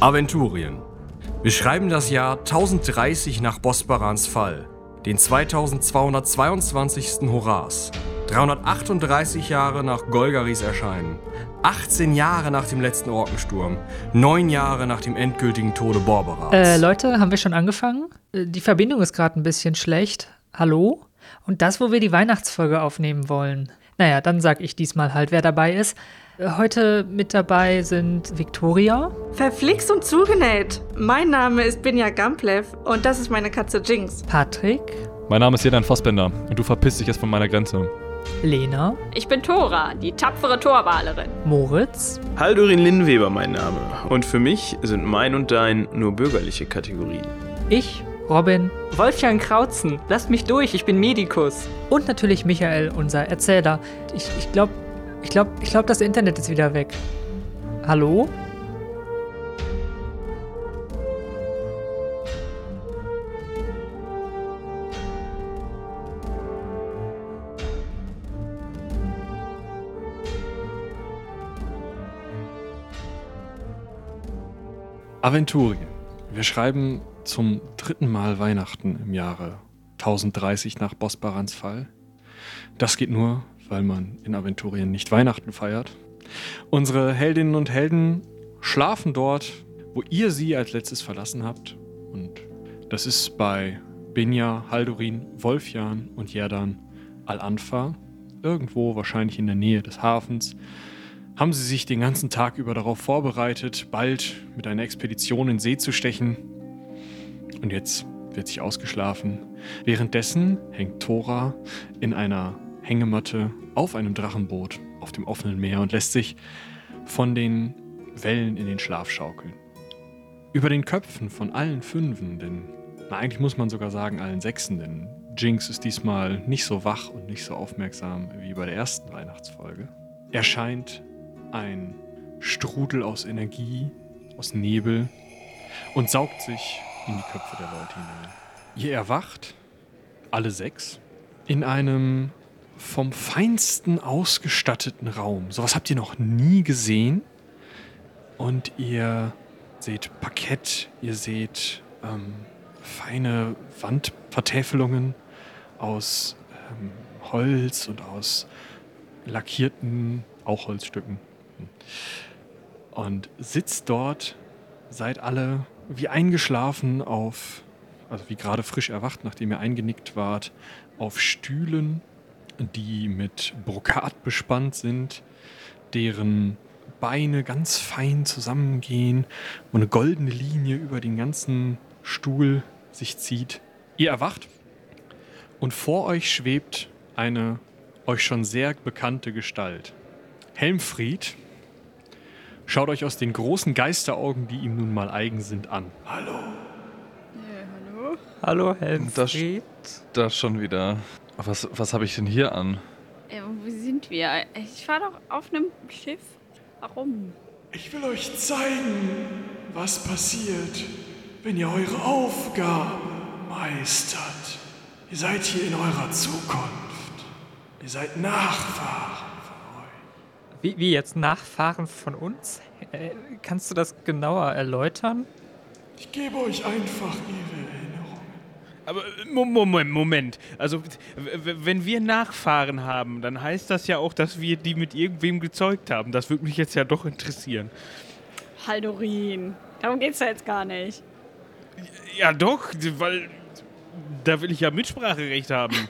Aventurien. Wir schreiben das Jahr 1030 nach Bosbarans Fall, den 2222. Horas, 338 Jahre nach Golgaris Erscheinen, 18 Jahre nach dem letzten Orkensturm, 9 Jahre nach dem endgültigen Tode Borberats. Äh, Leute, haben wir schon angefangen? Äh, Die Verbindung ist gerade ein bisschen schlecht. Hallo? Und das, wo wir die Weihnachtsfolge aufnehmen wollen. Naja, dann sag ich diesmal halt, wer dabei ist. Äh, Heute mit dabei sind Victoria, Verflixt und zugenäht. Mein Name ist Binja Gamplev und das ist meine Katze Jinx. Patrick, Mein Name ist Jedan Fassbender und du verpisst dich jetzt von meiner Grenze. Lena, Ich bin Tora, die tapfere Torwalerin. Moritz, Haldurin Linnweber mein Name. Und für mich sind mein und dein nur bürgerliche Kategorien. ich, Robin Wolfgang Krautzen, lasst mich durch, ich bin Medikus. und natürlich Michael, unser Erzähler. Ich, ich glaube, ich glaube, ich glaube, das Internet ist wieder weg. Hallo? Aventurien. Wir schreiben zum dritten Mal Weihnachten im Jahre 1030 nach Bosbarans Fall. Das geht nur, weil man in Aventurien nicht Weihnachten feiert. Unsere Heldinnen und Helden schlafen dort, wo ihr sie als letztes verlassen habt. Und das ist bei Binja, Haldurin, Wolfjan und Jerdan Al-Anfa. Irgendwo wahrscheinlich in der Nähe des Hafens haben sie sich den ganzen Tag über darauf vorbereitet, bald mit einer Expedition in See zu stechen. Und jetzt wird sich ausgeschlafen. Währenddessen hängt Thora in einer Hängematte auf einem Drachenboot auf dem offenen Meer und lässt sich von den Wellen in den Schlaf schaukeln. Über den Köpfen von allen Fünfen, denn na, eigentlich muss man sogar sagen allen Sechsen, denn Jinx ist diesmal nicht so wach und nicht so aufmerksam wie bei der ersten Weihnachtsfolge, erscheint ein Strudel aus Energie, aus Nebel und saugt sich in die Köpfe der Leute hinein. Ihr erwacht, alle sechs, in einem vom Feinsten ausgestatteten Raum. Sowas habt ihr noch nie gesehen. Und ihr seht Parkett, ihr seht ähm, feine Wandvertäfelungen aus ähm, Holz und aus lackierten, auch Holzstücken. Und sitzt dort, seid alle wie eingeschlafen auf, also wie gerade frisch erwacht, nachdem ihr eingenickt wart, auf Stühlen, die mit Brokat bespannt sind, deren Beine ganz fein zusammengehen, wo eine goldene Linie über den ganzen Stuhl sich zieht. Ihr erwacht und vor euch schwebt eine euch schon sehr bekannte Gestalt. Helmfried schaut euch aus den großen Geisteraugen, die ihm nun mal eigen sind, an. Hallo, Das, Helmfried. das schon wieder. Was, was habe ich denn hier an? Äh, wo sind wir? Ich war doch auf einem Schiff. Warum? Ich will euch zeigen, was passiert, wenn ihr eure Aufgabe meistert. Ihr seid hier in eurer Zukunft. Ihr seid Nachfahren. Wie, wie jetzt Nachfahren von uns? Äh, kannst du das genauer erläutern? Ich gebe euch einfach ihre Erinnerungen. Aber äh, Mo- Moment, Moment. Also, wenn wir Nachfahren haben, dann heißt das ja auch, dass wir die mit irgendwem gezeugt haben. Das würde mich jetzt ja doch interessieren. Haldorin. Darum geht's ja jetzt gar nicht. Ja, doch, weil da will ich ja Mitspracherecht haben.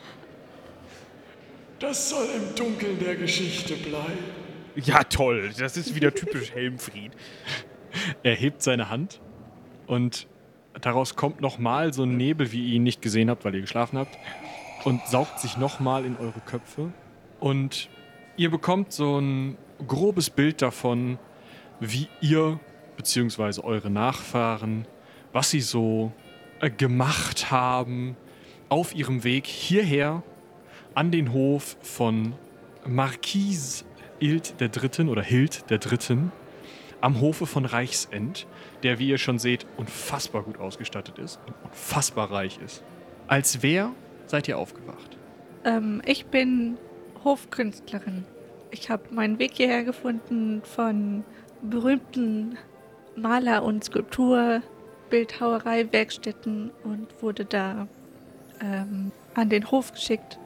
Das soll im Dunkeln der Geschichte bleiben. Ja, toll. Das ist wieder typisch Helmfried. Er hebt seine Hand und daraus kommt nochmal so ein Nebel, wie ihr ihn nicht gesehen habt, weil ihr geschlafen habt, und saugt sich nochmal in eure Köpfe. Und ihr bekommt so ein grobes Bild davon, wie ihr bzw. eure Nachfahren, was sie so äh, gemacht haben auf ihrem Weg hierher an den Hof von Marquise Hild der Dritten oder Hild der Dritten am Hofe von Reichsend, der, wie ihr schon seht, unfassbar gut ausgestattet ist und unfassbar reich ist. Als wer seid ihr aufgewacht? Ähm, ich bin Hofkünstlerin. Ich habe meinen Weg hierher gefunden von berühmten Maler- und Skulptur, Bildhauerei, Werkstätten und wurde da ähm, an den Hof geschickt,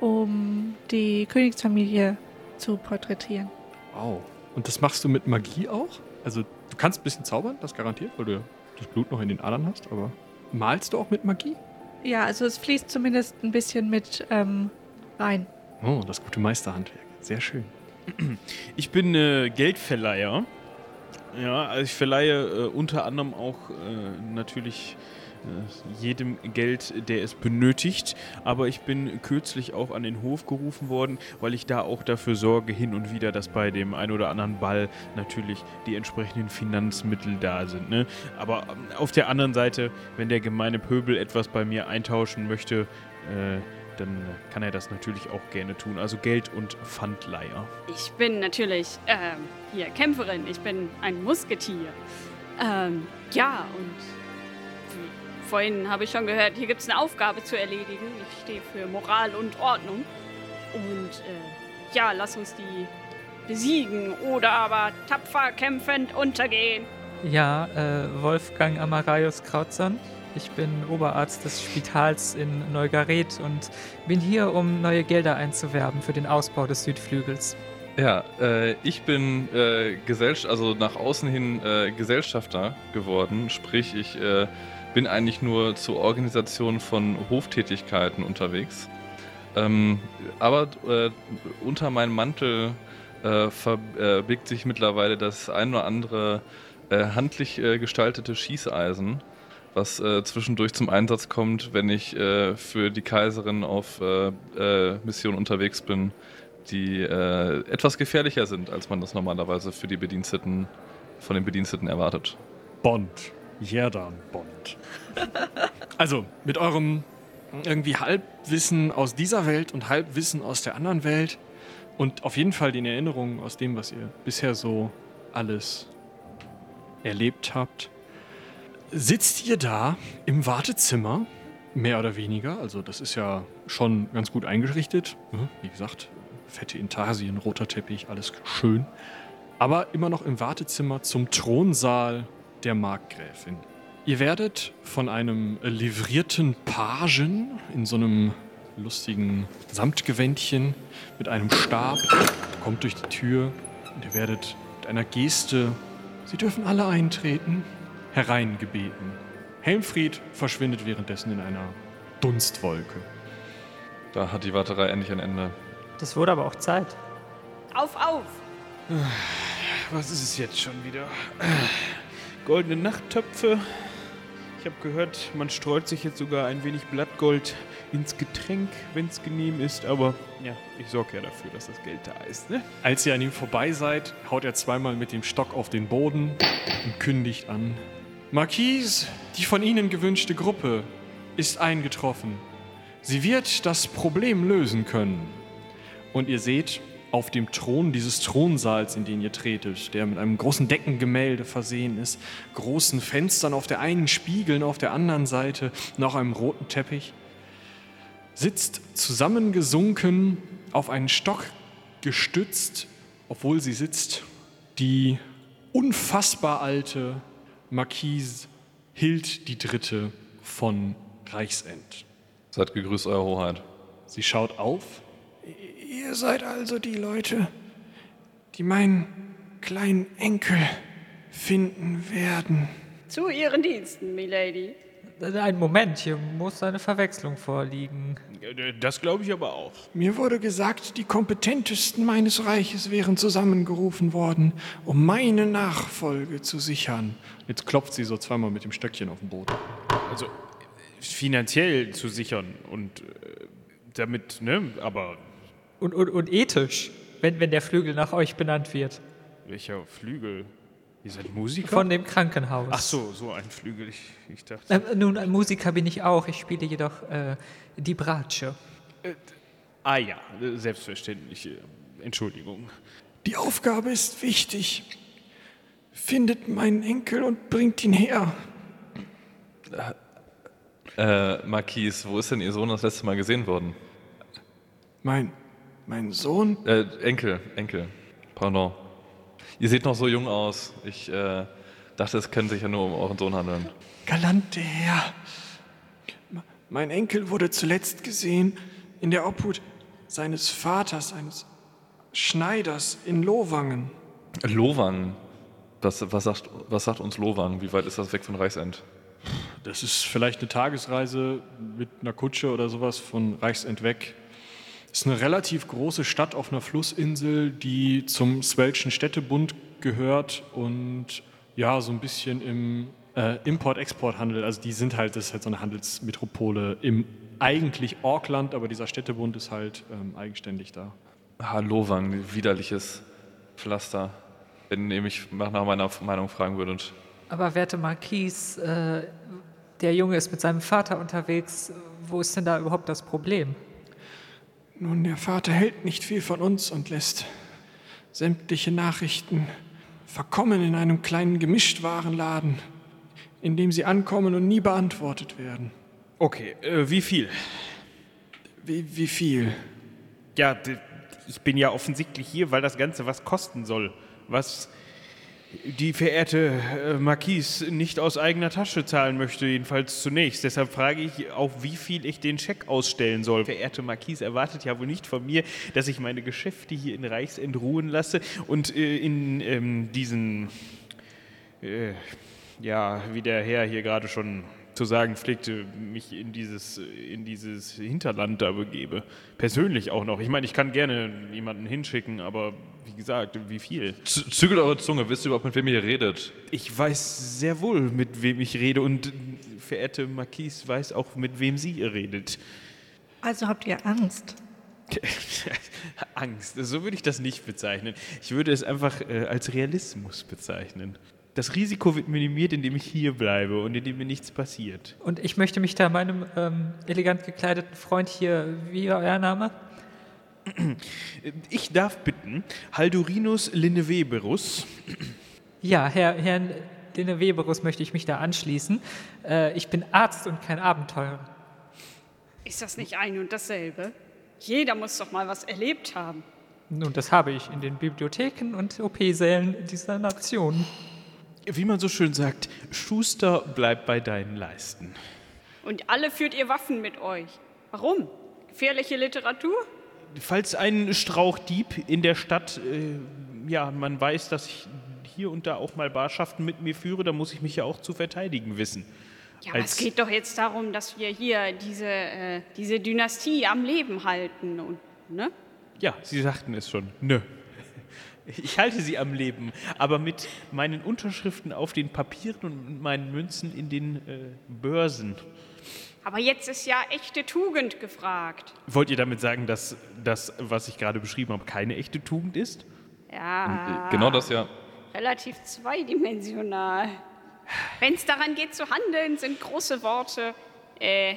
um die Königsfamilie zu porträtieren. Wow. Und das machst du mit Magie auch? Also, du kannst ein bisschen zaubern, das garantiert, weil du das Blut noch in den Adern hast, aber malst du auch mit Magie? Ja, also es fließt zumindest ein bisschen mit ähm, rein. Oh, das gute Meisterhandwerk. Sehr schön. Ich bin äh, Geldverleiher. Ja, also ich verleihe äh, unter anderem auch äh, natürlich äh, jedem Geld, der es benötigt. Aber ich bin kürzlich auch an den Hof gerufen worden, weil ich da auch dafür sorge, hin und wieder, dass bei dem ein oder anderen Ball natürlich die entsprechenden Finanzmittel da sind. Ne? Aber ähm, auf der anderen Seite, wenn der gemeine Pöbel etwas bei mir eintauschen möchte, äh, dann kann er das natürlich auch gerne tun. Also Geld und Pfandleiher. Ich bin natürlich ähm, hier Kämpferin. Ich bin ein Musketier. Ähm, ja, und vorhin habe ich schon gehört, hier gibt es eine Aufgabe zu erledigen. Ich stehe für Moral und Ordnung. Und äh, ja, lass uns die besiegen oder aber tapfer kämpfend untergehen. Ja, äh, Wolfgang Amaraios Krautzern. Ich bin Oberarzt des Spitals in Neugaret und bin hier, um neue Gelder einzuwerben für den Ausbau des Südflügels. Ja, äh, ich bin äh, Gesellschaft, also nach außen hin äh, Gesellschafter geworden. Sprich, ich äh, bin eigentlich nur zur Organisation von Hoftätigkeiten unterwegs. Ähm, aber äh, unter meinem Mantel äh, verbirgt sich mittlerweile das ein oder andere äh, handlich äh, gestaltete Schießeisen, was äh, zwischendurch zum Einsatz kommt, wenn ich äh, für die Kaiserin auf äh, äh, Mission unterwegs bin, die äh, etwas gefährlicher sind, als man das normalerweise für die Bediensteten von den Bediensteten erwartet. Bond. Jerdan Bond. Also, mit eurem irgendwie Halbwissen aus dieser Welt und Halbwissen aus der anderen Welt und auf jeden Fall den Erinnerungen aus dem, was ihr bisher so alles erlebt habt, sitzt ihr da im Wartezimmer, mehr oder weniger. Also, das ist ja schon ganz gut eingerichtet. ne? Wie gesagt, fette Intarsien, roter Teppich, alles schön. Aber immer noch im Wartezimmer zum Thronsaal der Markgräfin. Ihr werdet von einem livrierten Pagen in so einem lustigen Samtgewändchen mit einem Stab, kommt durch die Tür und ihr werdet mit einer Geste, Sie dürfen alle eintreten, hereingebeten. Helmfried verschwindet währenddessen in einer Dunstwolke. Da hat die Warterei endlich ein Ende. Das wurde aber auch Zeit. Auf, auf! Was ist es jetzt schon wieder? Goldene Nachttöpfe. Ich habe gehört, man streut sich jetzt sogar ein wenig Blattgold ins Getränk, wenn es genehm ist. Aber ja, ich sorge ja dafür, dass das Geld da ist. Ne? Als ihr an ihm vorbei seid, haut er zweimal mit dem Stock auf den Boden und kündigt an. Marquise, die von Ihnen gewünschte Gruppe ist eingetroffen. Sie wird das Problem lösen können. Und ihr seht auf dem Thron dieses Thronsaals, in den ihr tretet, der mit einem großen Deckengemälde versehen ist, großen Fenstern auf der einen, Spiegeln auf der anderen Seite, noch einem roten Teppich, sitzt zusammengesunken auf einen Stock gestützt, obwohl sie sitzt, die unfassbar alte Marquise Hild die Dritte von Reichsend. Seid gegrüßt, Euer Hoheit. Sie schaut auf. Ihr seid also die Leute, die meinen kleinen Enkel finden werden. Zu Ihren Diensten, Milady. Ein Moment, hier muss eine Verwechslung vorliegen. Das glaube ich aber auch. Mir wurde gesagt, die kompetentesten meines Reiches wären zusammengerufen worden, um meine Nachfolge zu sichern. Jetzt klopft sie so zweimal mit dem Stöckchen auf den Boden. Also finanziell zu sichern und äh, damit, ne? Aber Und, und, und ethisch, wenn, wenn der Flügel nach euch benannt wird. welcher Flügel? Ihr seid Musiker? Von dem Krankenhaus. Ach so, so ein Flügel. Ich, ich dachte. Äh, nun, ein Musiker bin ich auch. Ich spiele jedoch äh, die Bratsche. Ah ja, äh, selbstverständlich. äh, Entschuldigung. Die Aufgabe ist wichtig. Findet meinen Enkel und bringt ihn her. Äh, Marquise, wo ist denn Ihr Sohn das letzte Mal gesehen worden? Mein, mein Sohn? Äh, Enkel, Enkel. Pardon. Ihr seht noch so jung aus. Ich äh, Dachte, es könnte sich ja nur um euren Sohn handeln. Galante Herr, m- mein Enkel wurde zuletzt gesehen in der Obhut seines Vaters, eines Schneiders in Lowangen. Lowang. Was, was, sagt, was sagt uns Lowang? Wie weit ist das weg von Reichsend? Das ist vielleicht eine Tagesreise mit einer Kutsche oder sowas von Reichsend weg. Es ist eine relativ große Stadt auf einer Flussinsel, die zum Swelschen Städtebund gehört und ja, so ein bisschen im äh, Import-Export-Handel. Also die sind halt, das ist halt so eine Handelsmetropole im eigentlich Auckland, aber dieser Städtebund ist halt ähm, eigenständig da. Ah, Lowang, widerliches Pflaster. Wenn ihr mich nach meiner Meinung fragen würdet. Aber werte Marquis, äh, der Junge ist mit seinem Vater unterwegs. Wo ist denn da überhaupt das Problem? Nun, der Vater hält nicht viel von uns und lässt sämtliche Nachrichten verkommen in einem kleinen Gemischtwarenladen, in dem sie ankommen und nie beantwortet werden. Okay, äh, wie viel? Wie, wie viel? Ja, ich bin ja offensichtlich hier, weil das Ganze was kosten soll. Was die verehrte äh, Marquise nicht aus eigener Tasche zahlen möchte, jedenfalls zunächst. Deshalb frage ich auch, wie viel ich den Scheck ausstellen soll. Verehrte Marquise erwartet ja wohl nicht von mir, dass ich meine Geschäfte hier in Reichsend ruhen lasse und äh, in ähm, diesen, äh, ja, wie der Herr hier gerade schon zu sagen pflegte, mich in dieses, in dieses Hinterland da begebe. Persönlich auch noch. Ich meine, ich kann gerne jemanden hinschicken, aber wie gesagt, wie viel? Z zügelt eure Zunge, wisst ihr überhaupt, mit wem ihr redet? Ich weiß sehr wohl, mit wem ich rede und äh, verehrte Marquise weiß auch, mit wem sie redet. Also habt ihr Angst? Angst, so würde ich das nicht bezeichnen. Ich würde es einfach äh, als Realismus bezeichnen. Das Risiko wird minimiert, indem ich hier bleibe und indem mir nichts passiert. Und ich möchte mich da meinem ähm, elegant gekleideten Freund hier, wie war euer Name? Ich darf bitten, Haldurinus Linneweberus, Ja, Herr, Herrn Dene Weberus möchte ich mich da anschließen. Äh, ich bin Arzt und kein Abenteurer. Ist das nicht ein und dasselbe? Jeder muss doch mal was erlebt haben. Nun, das habe ich in den Bibliotheken und OP-Sälen dieser Nation. Wie man so schön sagt, Schuster, bleib bei deinen Leisten. Und alle führt ihr Waffen mit euch. Warum? Gefährliche Literatur? Falls ein Strauchdieb in der Stadt, äh, ja, man weiß, dass ich hier und da auch mal Barschaften mit mir führe, dann muss ich mich ja auch zu verteidigen wissen. Ja, aber es geht doch jetzt darum, dass wir hier diese, äh, diese Dynastie am Leben halten. Und, ne? Ja, Sie sagten es schon. Nö. Ich halte sie am Leben, aber mit meinen Unterschriften auf den Papieren und mit meinen Münzen in den äh, Börsen. Aber jetzt ist ja echte Tugend gefragt. Wollt ihr damit sagen, dass das, was ich gerade beschrieben habe, keine echte Tugend ist? Ja, Genau das ja. relativ zweidimensional. Wenn es daran geht zu handeln, sind große Worte äh,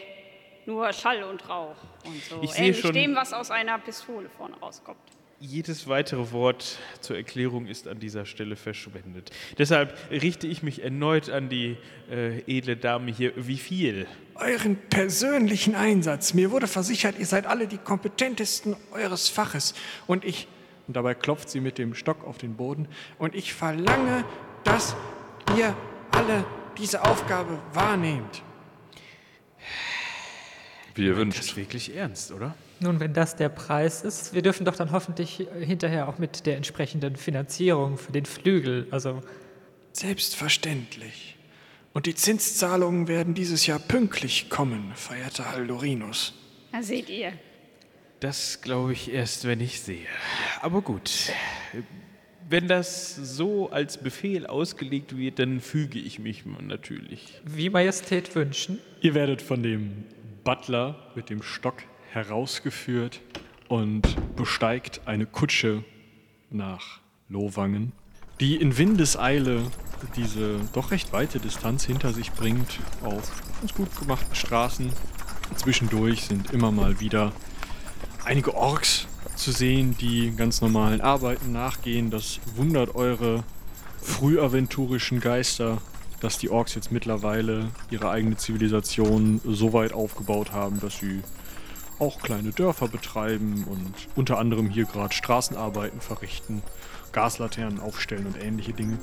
nur Schall und Rauch und so. Ich sehe Ähnlich schon- dem, was aus einer Pistole vorne rauskommt. Jedes weitere Wort zur Erklärung ist an dieser Stelle verschwendet. Deshalb richte ich mich erneut an die äh, edle Dame hier. Wie viel? Euren persönlichen Einsatz. Mir wurde versichert, ihr seid alle die kompetentesten eures Faches. Und ich, Und dabei klopft sie mit dem Stock auf den Boden. und ich verlange, dass ihr alle diese Aufgabe wahrnehmt. Wie ihr Das wünscht. ist wirklich ernst, oder? Nun, wenn das der Preis ist, wir dürfen doch dann hoffentlich hinterher auch mit der entsprechenden Finanzierung für den Flügel, also Selbstverständlich. Und die Zinszahlungen werden dieses Jahr pünktlich kommen, verehrter Haldorinus. Da seht ihr. Das glaube ich erst, wenn ich sehe. Aber gut. Wenn das so als Befehl ausgelegt wird, dann füge ich mich natürlich. wie Majestät wünschen. Ihr werdet von dem Butler mit dem Stock herausgeführt und besteigt eine Kutsche nach Lowangen, die in Windeseile diese doch recht weite Distanz hinter sich bringt auf ganz gut gemachten Straßen. Zwischendurch sind immer mal wieder einige Orks zu sehen, die ganz normalen Arbeiten nachgehen. Das wundert eure frühaventurischen Geister, dass die Orks jetzt mittlerweile ihre eigene Zivilisation so weit aufgebaut haben, dass sie auch kleine Dörfer betreiben und unter anderem hier gerade Straßenarbeiten verrichten, Gaslaternen aufstellen und ähnliche Dinge.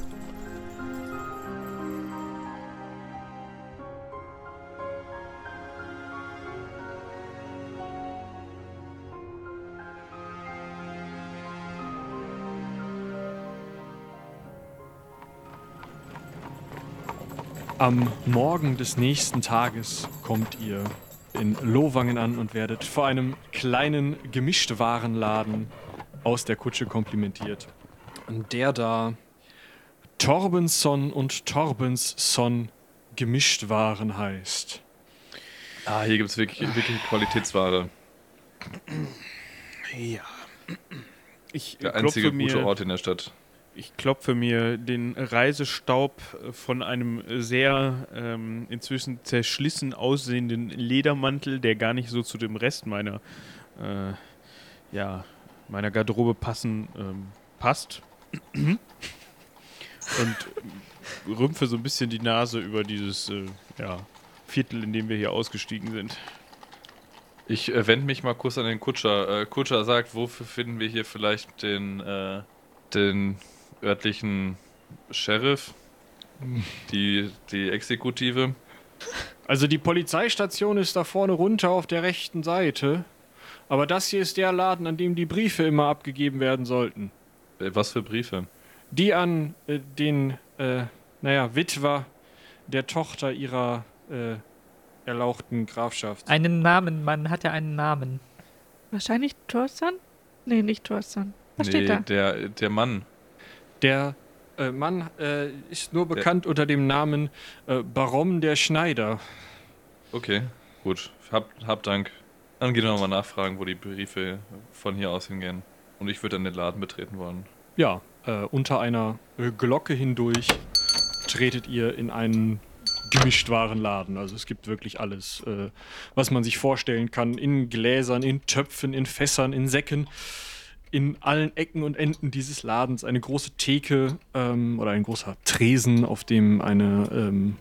Am Morgen des nächsten Tages kommt ihr in Lowangen an und werdet vor einem kleinen Gemischtwarenladen aus der Kutsche komplimentiert. Der da Torbensson und Torbensson Gemischtwaren heißt. Ah, hier gibt es wirklich, wirklich Qualitätsware. Ja. Ich Der einzige gute Ort in der Stadt. Ich klopfe mir den Reisestaub von einem sehr ähm, inzwischen zerschlissen aussehenden Ledermantel, der gar nicht so zu dem Rest meiner, äh, ja, meiner Garderobe passen, ähm, passt. Und rümpfe so ein bisschen die Nase über dieses äh, ja, Viertel, in dem wir hier ausgestiegen sind. Ich äh, wende mich mal kurz an den Kutscher. Äh, Kutscher sagt, wofür finden wir hier vielleicht den, äh, den örtlichen Sheriff? Die, die Exekutive? Also die Polizeistation ist da vorne runter auf der rechten Seite. Aber das hier ist der Laden, an dem die Briefe immer abgegeben werden sollten. Äh, Was für Briefe? Die an äh, den, äh, naja, Witwer der Tochter ihrer äh, erlauchten Grafschaft. Einen Namen, man hat ja einen Namen. Wahrscheinlich Thorsten? Nee, nicht Thorsten. Was steht da? Der, der Mann. Der äh, Mann äh, ist nur bekannt unter dem Namen äh, Baron der Schneider. Okay, gut. Hab, hab Dank. Dann gehen wir nochmal nachfragen, wo die Briefe von hier aus hingehen. Und ich würde dann den Laden betreten wollen. Ja, äh, unter einer äh, Glocke hindurch tretet ihr in einen Gemischtwarenladen. Also es gibt wirklich alles, äh, was man sich vorstellen kann. In Gläsern, in Töpfen, in Fässern, in Säcken. In allen Ecken und Enden dieses Ladens eine große Theke ähm, oder ein großer Tresen, auf dem eine ähm,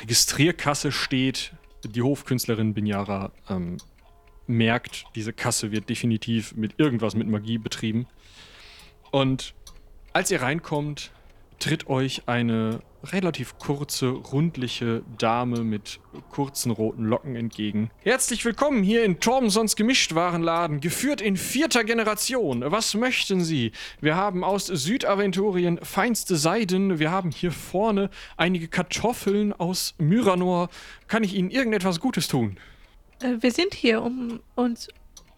Registrierkasse steht. Die Hofkünstlerin Binyara ähm, merkt, diese Kasse wird definitiv mit irgendwas mit Magie betrieben. Und als ihr reinkommt, tritt euch eine relativ kurze, rundliche Dame mit kurzen roten Locken entgegen. Herzlich willkommen hier in Tormsons Gemischtwarenladen, geführt in vierter Generation. Was möchten Sie? Wir haben aus Südaventurien feinste Seiden. Wir haben hier vorne einige Kartoffeln aus Myranor. Kann ich Ihnen irgendetwas Gutes tun? Äh, wir sind hier, um uns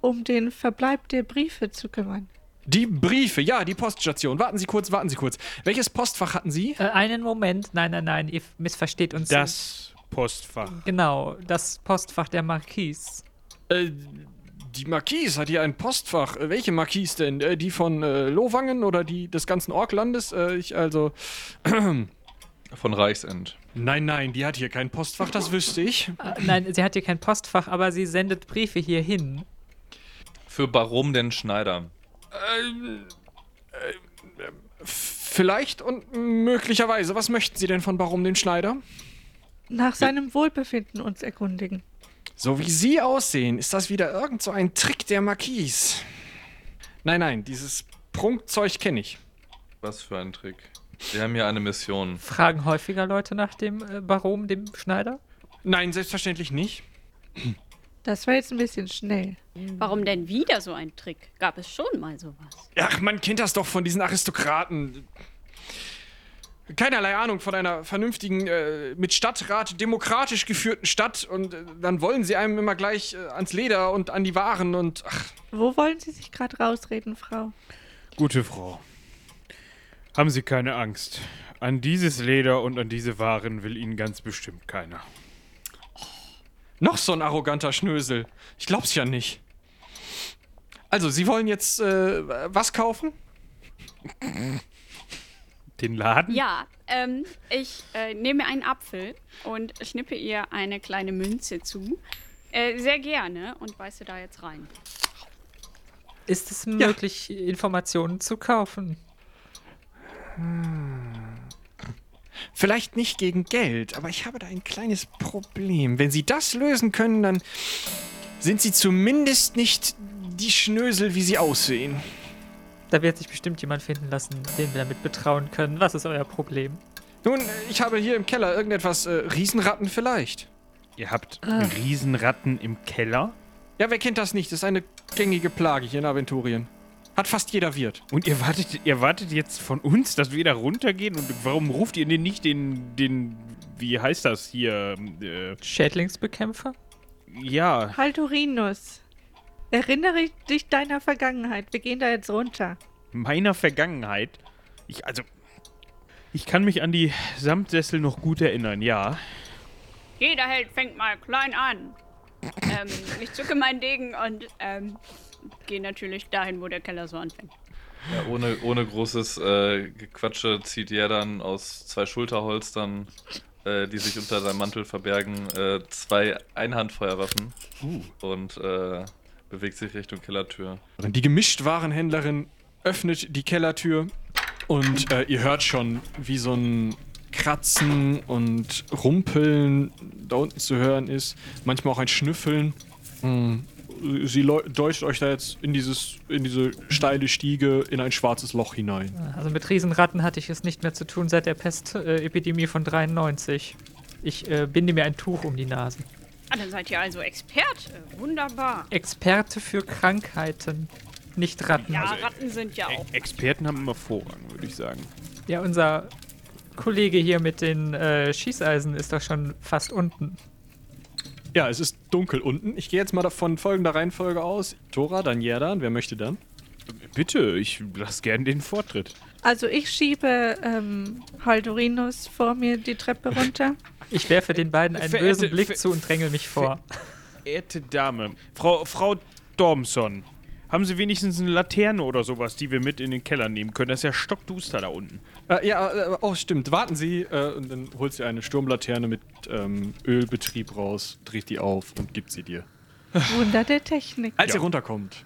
um den Verbleib der Briefe zu kümmern. Die Briefe, ja, die Poststation. Warten Sie kurz, warten Sie kurz. Welches Postfach hatten Sie? Äh, einen Moment, nein, nein, nein, ihr missversteht uns. Das Postfach. Genau, das Postfach der Marquise. Äh, die Marquise hat hier ein Postfach. Äh, welche Marquise denn? Äh, die von äh, Lowangen oder die des ganzen Orklandes? Äh, ich also. Von Reichsend. Nein, nein, die hat hier kein Postfach, das wüsste ich. Äh, nein, sie hat hier kein Postfach, aber sie sendet Briefe hier hin. Für Baron den Schneider. Ähm, äh, vielleicht und möglicherweise. Was möchten Sie denn von Baron den Schneider? Nach seinem Wohlbefinden uns erkundigen. So wie Sie aussehen, ist das wieder irgend so ein Trick der Marquise. Nein, nein, dieses Prunkzeug kenne ich. Was für ein Trick. Wir haben hier eine Mission. Fragen häufiger Leute nach dem äh, Baron, dem Schneider? Nein, selbstverständlich nicht. Das war jetzt ein bisschen schnell. Warum denn wieder so ein Trick? Gab es schon mal sowas? Ach, man kennt das doch von diesen Aristokraten. Keinerlei Ahnung von einer vernünftigen, äh, mit Stadtrat demokratisch geführten Stadt und äh, dann wollen sie einem immer gleich äh, ans Leder und an die Waren und ach, Wo wollen Sie sich gerade rausreden, Frau? Gute Frau. Haben Sie keine Angst. An dieses Leder und an diese Waren will Ihnen ganz bestimmt keiner. Noch so ein arroganter Schnösel. Ich glaub's ja nicht. Also, Sie wollen jetzt äh, was kaufen? Den Laden? Ja, ähm, ich äh, nehme einen Apfel und schnippe ihr eine kleine Münze zu. Äh, sehr gerne und beiße da jetzt rein. Ist es möglich, Informationen zu kaufen? Vielleicht nicht gegen Geld, aber ich habe da ein kleines Problem. Wenn Sie das lösen können, dann sind Sie zumindest nicht die Schnösel, wie Sie aussehen. Da wird sich bestimmt jemand finden lassen, den wir damit betrauen können. Was ist euer Problem? Nun, ich habe hier im Keller irgendetwas, äh, Riesenratten vielleicht. Ihr habt Riesenratten im Keller? Ja, wer kennt das nicht? Das ist eine gängige Plage hier in Aventurien. Hat fast jeder Wirt. Und ihr wartet, ihr wartet jetzt von uns, dass wir da runtergehen? Und warum ruft ihr denn nicht den, den wie heißt das hier? Äh, Schädlingsbekämpfer? ja, Haldorinus, erinnere dich deiner Vergangenheit. Wir gehen da jetzt runter. meiner Vergangenheit. Ich, also, ich kann mich an die Samtsessel noch gut erinnern, ja. Jeder Held fängt mal klein an. ähm, ich zücke meinen Degen und ähm, gehe natürlich dahin, wo der Keller so anfängt. Ja, ohne, ohne großes äh, Gequatsche zieht Jerdan aus zwei Schulterholstern, äh, die sich unter seinem Mantel verbergen, äh, zwei Einhandfeuerwaffen und äh, bewegt sich Richtung Kellertür. Die Gemischtwarenhändlerin öffnet die Kellertür und äh, ihr hört schon, wie so ein Kratzen und Rumpeln da unten zu hören ist. Manchmal auch ein Schnüffeln. Mm, Sie deutet euch da jetzt in, dieses, in diese steile Stiege in ein schwarzes Loch hinein. Also mit Riesenratten hatte ich es nicht mehr zu tun seit der Pestepidemie von 93. Ich äh, binde mir ein Tuch um die Nase. Ah, dann seid ihr also Experte. Wunderbar. Experte für Krankheiten, nicht Ratten. Ja, Ja, Ratten sind ja auch. Experten haben immer Vorrang, würde ich sagen. ja unser Kollege hier mit den äh, Schießeisen ist doch schon fast unten. Ja, es ist dunkel unten. Ich gehe jetzt mal von folgender Reihenfolge aus. Tora, dann Jerdan. Wer möchte dann? Bitte, ich lasse gern den Vortritt. Also ich schiebe ähm, Haldorinus vor mir die Treppe runter. Ich werfe den beiden einen Verehrte- bösen Blick ver- zu und drängel mich vor. Verehrte Dame, Frau, Frau Dormson, haben Sie wenigstens eine Laterne oder sowas, die wir mit in den Keller nehmen können? Das ist ja stockduster da unten. Äh, ja, äh, oh, stimmt. Warten Sie. Äh, und dann holt sie eine Sturmlaterne mit ähm, Ölbetrieb raus, dreht die auf und gibt sie dir. Wunder der Technik. Als Ja. ihr runterkommt,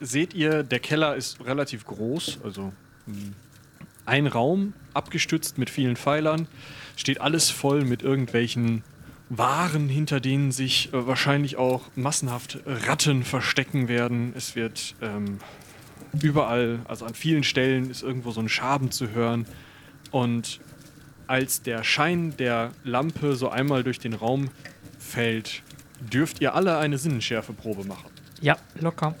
seht ihr, der Keller ist relativ groß, also mh, ein Raum, abgestützt mit vielen Pfeilern, steht alles voll mit irgendwelchen Waren, hinter denen sich äh, wahrscheinlich auch massenhaft Ratten verstecken werden. Es wird ähm, überall, also an vielen Stellen ist irgendwo so ein Schaben zu hören. Und als der Schein der Lampe so einmal durch den Raum fällt, dürft ihr alle eine Sinnenschärfeprobe machen. Ja, locker.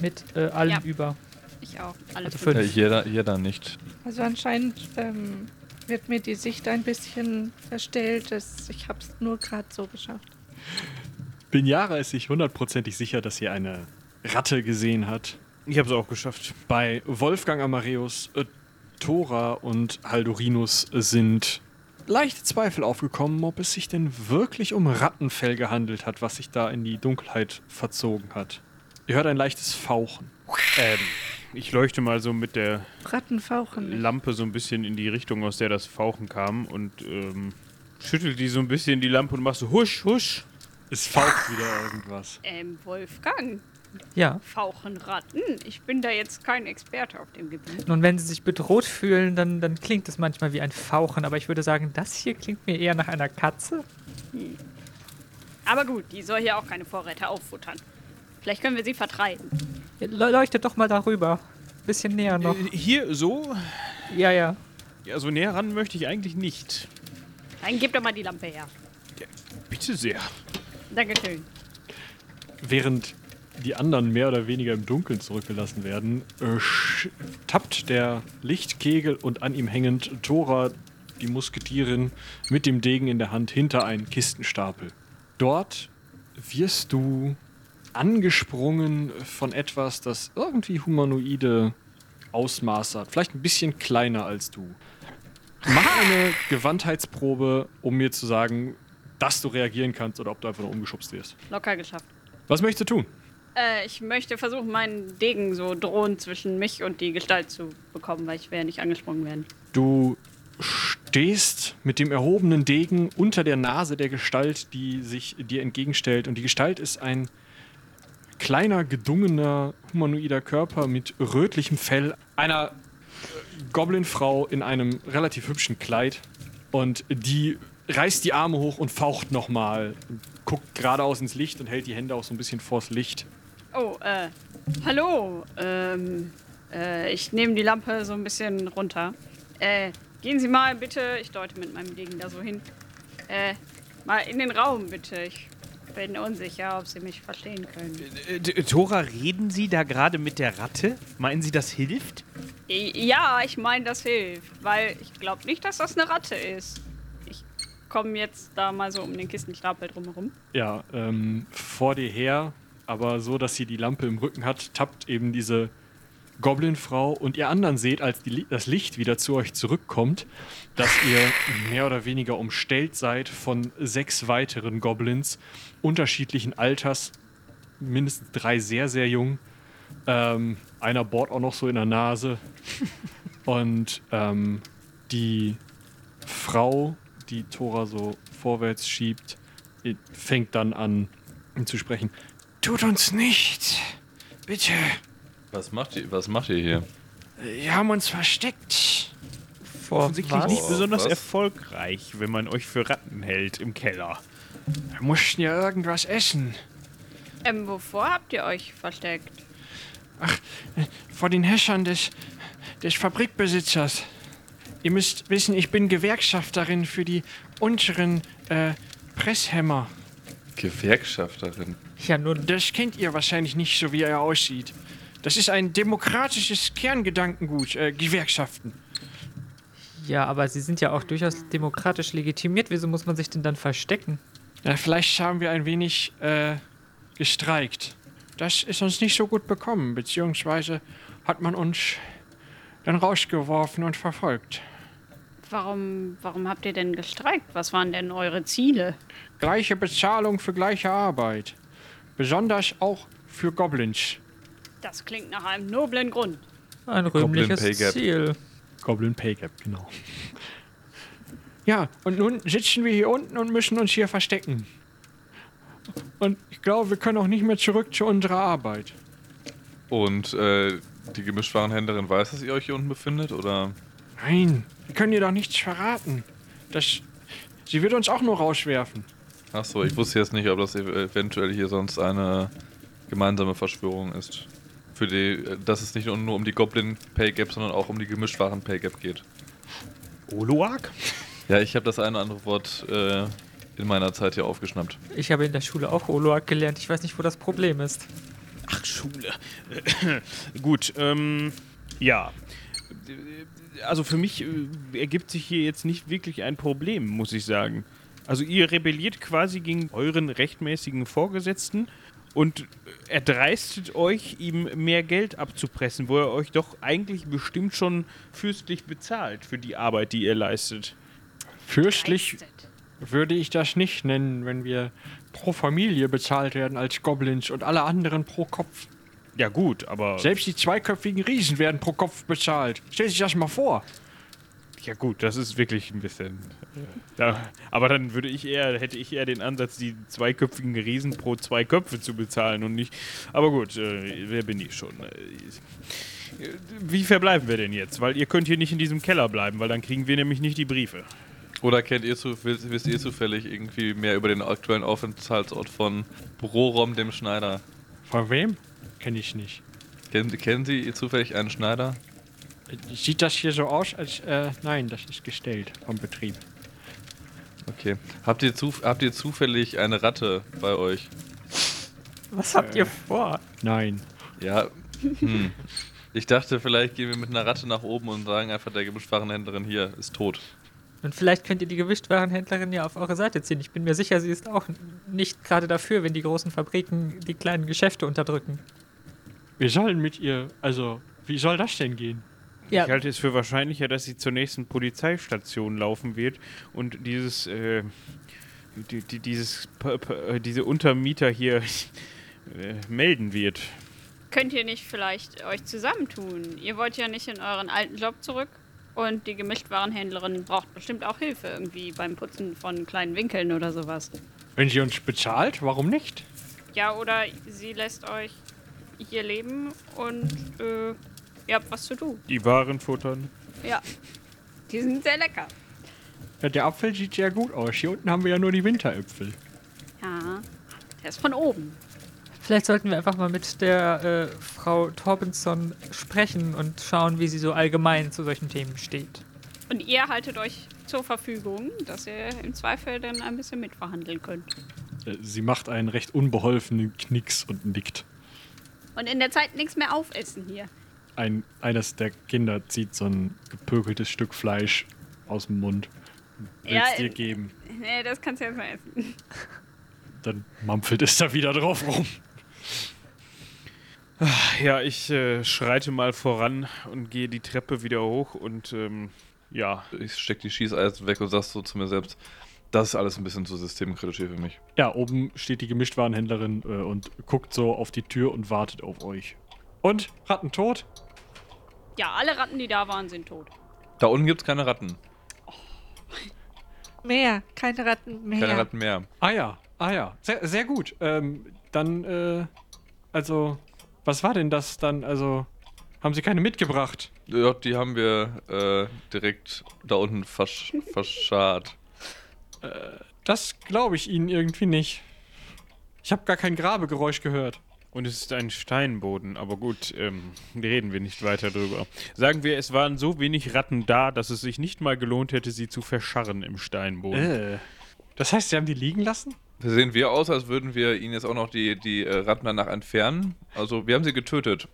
Mit äh, allem Ja. über. Ich auch. Alle Also fünf. Fünf. jeder, jeder nicht. Also anscheinend ähm, wird mir die Sicht ein bisschen verstellt. Das, ich habe es nur gerade so geschafft. Binyara ist sich hundertprozentig sicher, dass sie eine Ratte gesehen hat. Ich habe es auch geschafft. Bei Wolfgang Amareus, äh, Thora und Haldorinus sind leichte Zweifel aufgekommen, ob es sich denn wirklich um Rattenfell gehandelt hat, was sich da in die Dunkelheit verzogen hat. Ihr hört ein leichtes Fauchen. Ähm, ich leuchte mal so mit der. Lampe so ein bisschen in die Richtung, aus der das Fauchen kam und ähm, schüttel die so ein bisschen die Lampe und mach so husch, husch. Es faucht wieder irgendwas. Ähm, Wolfgang, Ja. fauchen Ratten? Ich bin da jetzt kein Experte auf dem Gebiet. Nun, wenn sie sich bedroht fühlen, dann, dann klingt es manchmal wie ein Fauchen, aber ich würde sagen, das hier klingt mir eher nach einer Katze. Aber gut, die soll hier auch keine Vorräte auffuttern. Vielleicht können wir sie vertreiben. Ja, le- Leuchtet doch mal darüber. Bisschen näher noch. Äh, hier so? Ja, ja. Ja, so näher ran möchte ich eigentlich nicht. Dann gib doch mal die Lampe her. Bitte sehr. Dankeschön. Während die anderen mehr oder weniger im Dunkeln zurückgelassen werden, äh, tappt der Lichtkegel und an ihm hängend Thora, die Musketierin, mit dem Degen in der Hand hinter einen Kistenstapel. Dort wirst du angesprungen von etwas, das irgendwie humanoide Ausmaße hat. Vielleicht ein bisschen kleiner als du. Mach eine Gewandheitsprobe, um mir zu sagen, dass du reagieren kannst oder ob du einfach nur umgeschubst wirst. Locker geschafft. Was möchtest du tun? Äh, ich möchte versuchen, meinen Degen so drohend zwischen mich und die Gestalt zu bekommen, weil ich ja nicht angesprungen werden. Du stehst mit dem erhobenen Degen unter der Nase der Gestalt, die sich dir entgegenstellt. Und die Gestalt ist ein kleiner, gedungener, humanoider Körper mit rötlichem Fell. Einer äh, Goblinfrau in einem relativ hübschen Kleid. Und die reißt die Arme hoch und faucht nochmal. Guckt geradeaus ins Licht und hält die Hände auch so ein bisschen vors Licht. Oh, äh, hallo. Ähm, äh, ich nehme die Lampe so ein bisschen runter. Äh, gehen Sie mal bitte, ich deute mit meinem Degen da so hin. Äh, mal in den Raum bitte. Ich bin unsicher, ob Sie mich verstehen können. Äh, D- Tora, reden Sie da gerade mit der Ratte? Meinen Sie, das hilft? Ja, ich meine, das hilft, weil ich glaube nicht, dass das eine Ratte ist. Ich kommen jetzt da mal so um den Kistenstapel drumherum. Ja, ähm, vor dir her, aber so, dass sie die Lampe im Rücken hat, tappt eben diese Goblin-Frau und ihr anderen seht, als die, das Licht wieder zu euch zurückkommt, dass ihr mehr oder weniger umstellt seid von sechs weiteren Goblins unterschiedlichen Alters, mindestens drei sehr, sehr jung. Ähm, einer bohrt auch noch so in der Nase. Und ähm, die Frau, die Tora so vorwärts schiebt, fängt dann an zu sprechen. Tut uns nichts. Bitte. Was macht ihr, was macht ihr hier? Wir haben uns versteckt. Vor Offensichtlich was? nicht besonders Was? erfolgreich, wenn man euch für Ratten hält im Keller. Wir mussten ja irgendwas essen. Ähm, wovor habt ihr euch versteckt? Vor den Häschern des, des Fabrikbesitzers. Ihr müsst wissen, ich bin Gewerkschafterin für die unteren äh, Presshämmer. Gewerkschafterin. Ja, nur Das kennt ihr wahrscheinlich nicht, so wie er aussieht. Das ist ein demokratisches Kerngedankengut, äh, Gewerkschaften. Ja, aber sie sind ja auch durchaus demokratisch legitimiert. Wieso muss man sich denn dann verstecken? Ja, vielleicht haben wir ein wenig äh, gestreikt. Das ist uns nicht so gut bekommen, beziehungsweise hat man uns dann rausgeworfen und verfolgt. Warum, warum habt ihr denn gestreikt? Was waren denn eure Ziele? Gleiche Bezahlung für gleiche Arbeit. Besonders auch für Goblins. Das klingt nach einem noblen Grund. Ein Goblin rühmliches Pay Gap. Ziel. Goblin Pay Gap, genau. Ja, und nun sitzen wir hier unten und müssen uns hier verstecken. Und ich glaube, wir können auch nicht mehr zurück zu unserer Arbeit. Und äh, die Gemischtwarenhändlerin weiß, dass ihr euch hier unten befindet? Oder? Nein, wir können ihr doch nichts verraten. Das, sie wird uns auch nur rauswerfen. Achso, ich wusste jetzt nicht, ob das ev- eventuell hier sonst eine gemeinsame Verschwörung ist. Für die, äh, dass es nicht nur nur um die Goblin Pay Gap, sondern auch um die Gemischtwaren Pay Gap geht. Oloak? Ja, ich habe das eine oder andere Wort äh, in meiner Zeit hier aufgeschnappt. Ich habe in der Schule auch Oloak gelernt. Ich weiß nicht, wo das Problem ist. Ach, Schule. Gut, ähm, ja. Also für mich äh, ergibt sich hier jetzt nicht wirklich ein Problem, muss ich sagen. Also ihr rebelliert quasi gegen euren rechtmäßigen Vorgesetzten und erdreistet euch, ihm mehr Geld abzupressen, wo er euch doch eigentlich bestimmt schon fürstlich bezahlt für die Arbeit, die ihr leistet. Fürstlich würde ich das nicht nennen, wenn wir pro Familie bezahlt werden als Goblins und alle anderen pro Kopf. Ja gut, aber... Selbst die zweiköpfigen Riesen werden pro Kopf bezahlt. Stell sich das mal vor. Ja gut, das ist wirklich ein bisschen. Äh, da, aber dann würde ich eher, hätte ich eher den Ansatz, die zweiköpfigen Riesen pro zwei Köpfe zu bezahlen und nicht. Aber gut, äh, wer bin ich schon? Äh, wie verbleiben wir denn jetzt? Weil ihr könnt hier nicht in diesem Keller bleiben, weil dann kriegen wir nämlich nicht die Briefe. Oder kennt ihr zu, wisst, wisst ihr zufällig irgendwie mehr über den aktuellen Aufenthaltsort von Brorom dem Schneider? Von wem? Kenne ich nicht. Kennen, kennen Sie zufällig einen Schneider? Sieht das hier so aus, als. Äh, nein, das ist gestellt vom Betrieb. Okay. Habt ihr, zuf habt ihr zufällig eine Ratte bei euch? Was habt ihr vor? Nein. Ja. Hm. Ich dachte, vielleicht gehen wir mit einer Ratte nach oben und sagen einfach der Gemischtwarenhändlerin hier ist tot. Und vielleicht könnt ihr die Gewischtwarenhändlerin ja auf eure Seite ziehen. Ich bin mir sicher, sie ist auch nicht gerade dafür, wenn die großen Fabriken die kleinen Geschäfte unterdrücken. Wir sollen mit ihr. Also, wie soll das denn gehen? Ja, Ich halte es für wahrscheinlicher, dass sie zur nächsten Polizeistation laufen wird und dieses, äh, die, die, dieses, äh, diese Untermieter hier äh, melden wird. Könnt ihr nicht vielleicht euch zusammentun? Ihr wollt ja nicht in euren alten Job zurück. Und die Gemischtwarenhändlerin braucht bestimmt auch Hilfe irgendwie beim Putzen von kleinen Winkeln oder sowas. Wenn sie uns bezahlt, warum nicht? Ja, oder sie lässt euch hier leben und äh, ihr habt was zu tun. Die Waren futtern. Ja. Die sind sehr lecker. Ja, der Apfel sieht sehr gut aus. Hier unten haben wir ja nur die Winteräpfel. Ja. Der ist von oben. vielleicht sollten wir einfach mal mit der äh, Frau Torbenson sprechen und schauen, wie sie so allgemein zu solchen Themen steht. Und ihr haltet euch zur Verfügung, dass ihr im Zweifel dann ein bisschen mitverhandeln könnt. Äh, Sie macht einen recht unbeholfenen Knicks und nickt. Und in der Zeit nichts mehr aufessen hier. Ein, eines der Kinder zieht so ein gepökeltes Stück Fleisch aus dem Mund. Will's Ja, dir geben. Nee, das kannst du jetzt mal essen. Dann mampfelt es da wieder drauf rum. Ja, ich äh, schreite mal voran und gehe die Treppe wieder hoch und ähm, ja, Ich steck die Schießeisen weg und sag so zu mir selbst, das ist alles ein bisschen zu systemkritisch hier für mich. Ja, oben steht die Gemischtwarenhändlerin äh, und guckt so auf die Tür und wartet auf euch. Und? Ratten tot? Ja, alle Ratten, die da waren, sind tot. Da unten gibt's keine Ratten. Mehr, keine Ratten mehr. Keine Ratten mehr. Ah ja, ah ja. Sehr, sehr gut. Ähm, dann, äh, also, was war denn das dann? Also, haben Sie keine mitgebracht? Ja, die haben wir äh, direkt da unten versch verscharrt. Das glaube ich Ihnen irgendwie nicht. Ich habe gar kein Grabegeräusch gehört. Und es ist ein Steinboden, aber gut, ähm, reden wir nicht weiter drüber. Sagen wir, es waren so wenig Ratten da, dass es sich nicht mal gelohnt hätte, sie zu verscharren im Steinboden. Äh. Das heißt, Sie haben die liegen lassen? Sehen wir aus, als würden wir ihnen jetzt auch noch die, die äh, Ratten danach entfernen. Also, wir haben sie getötet.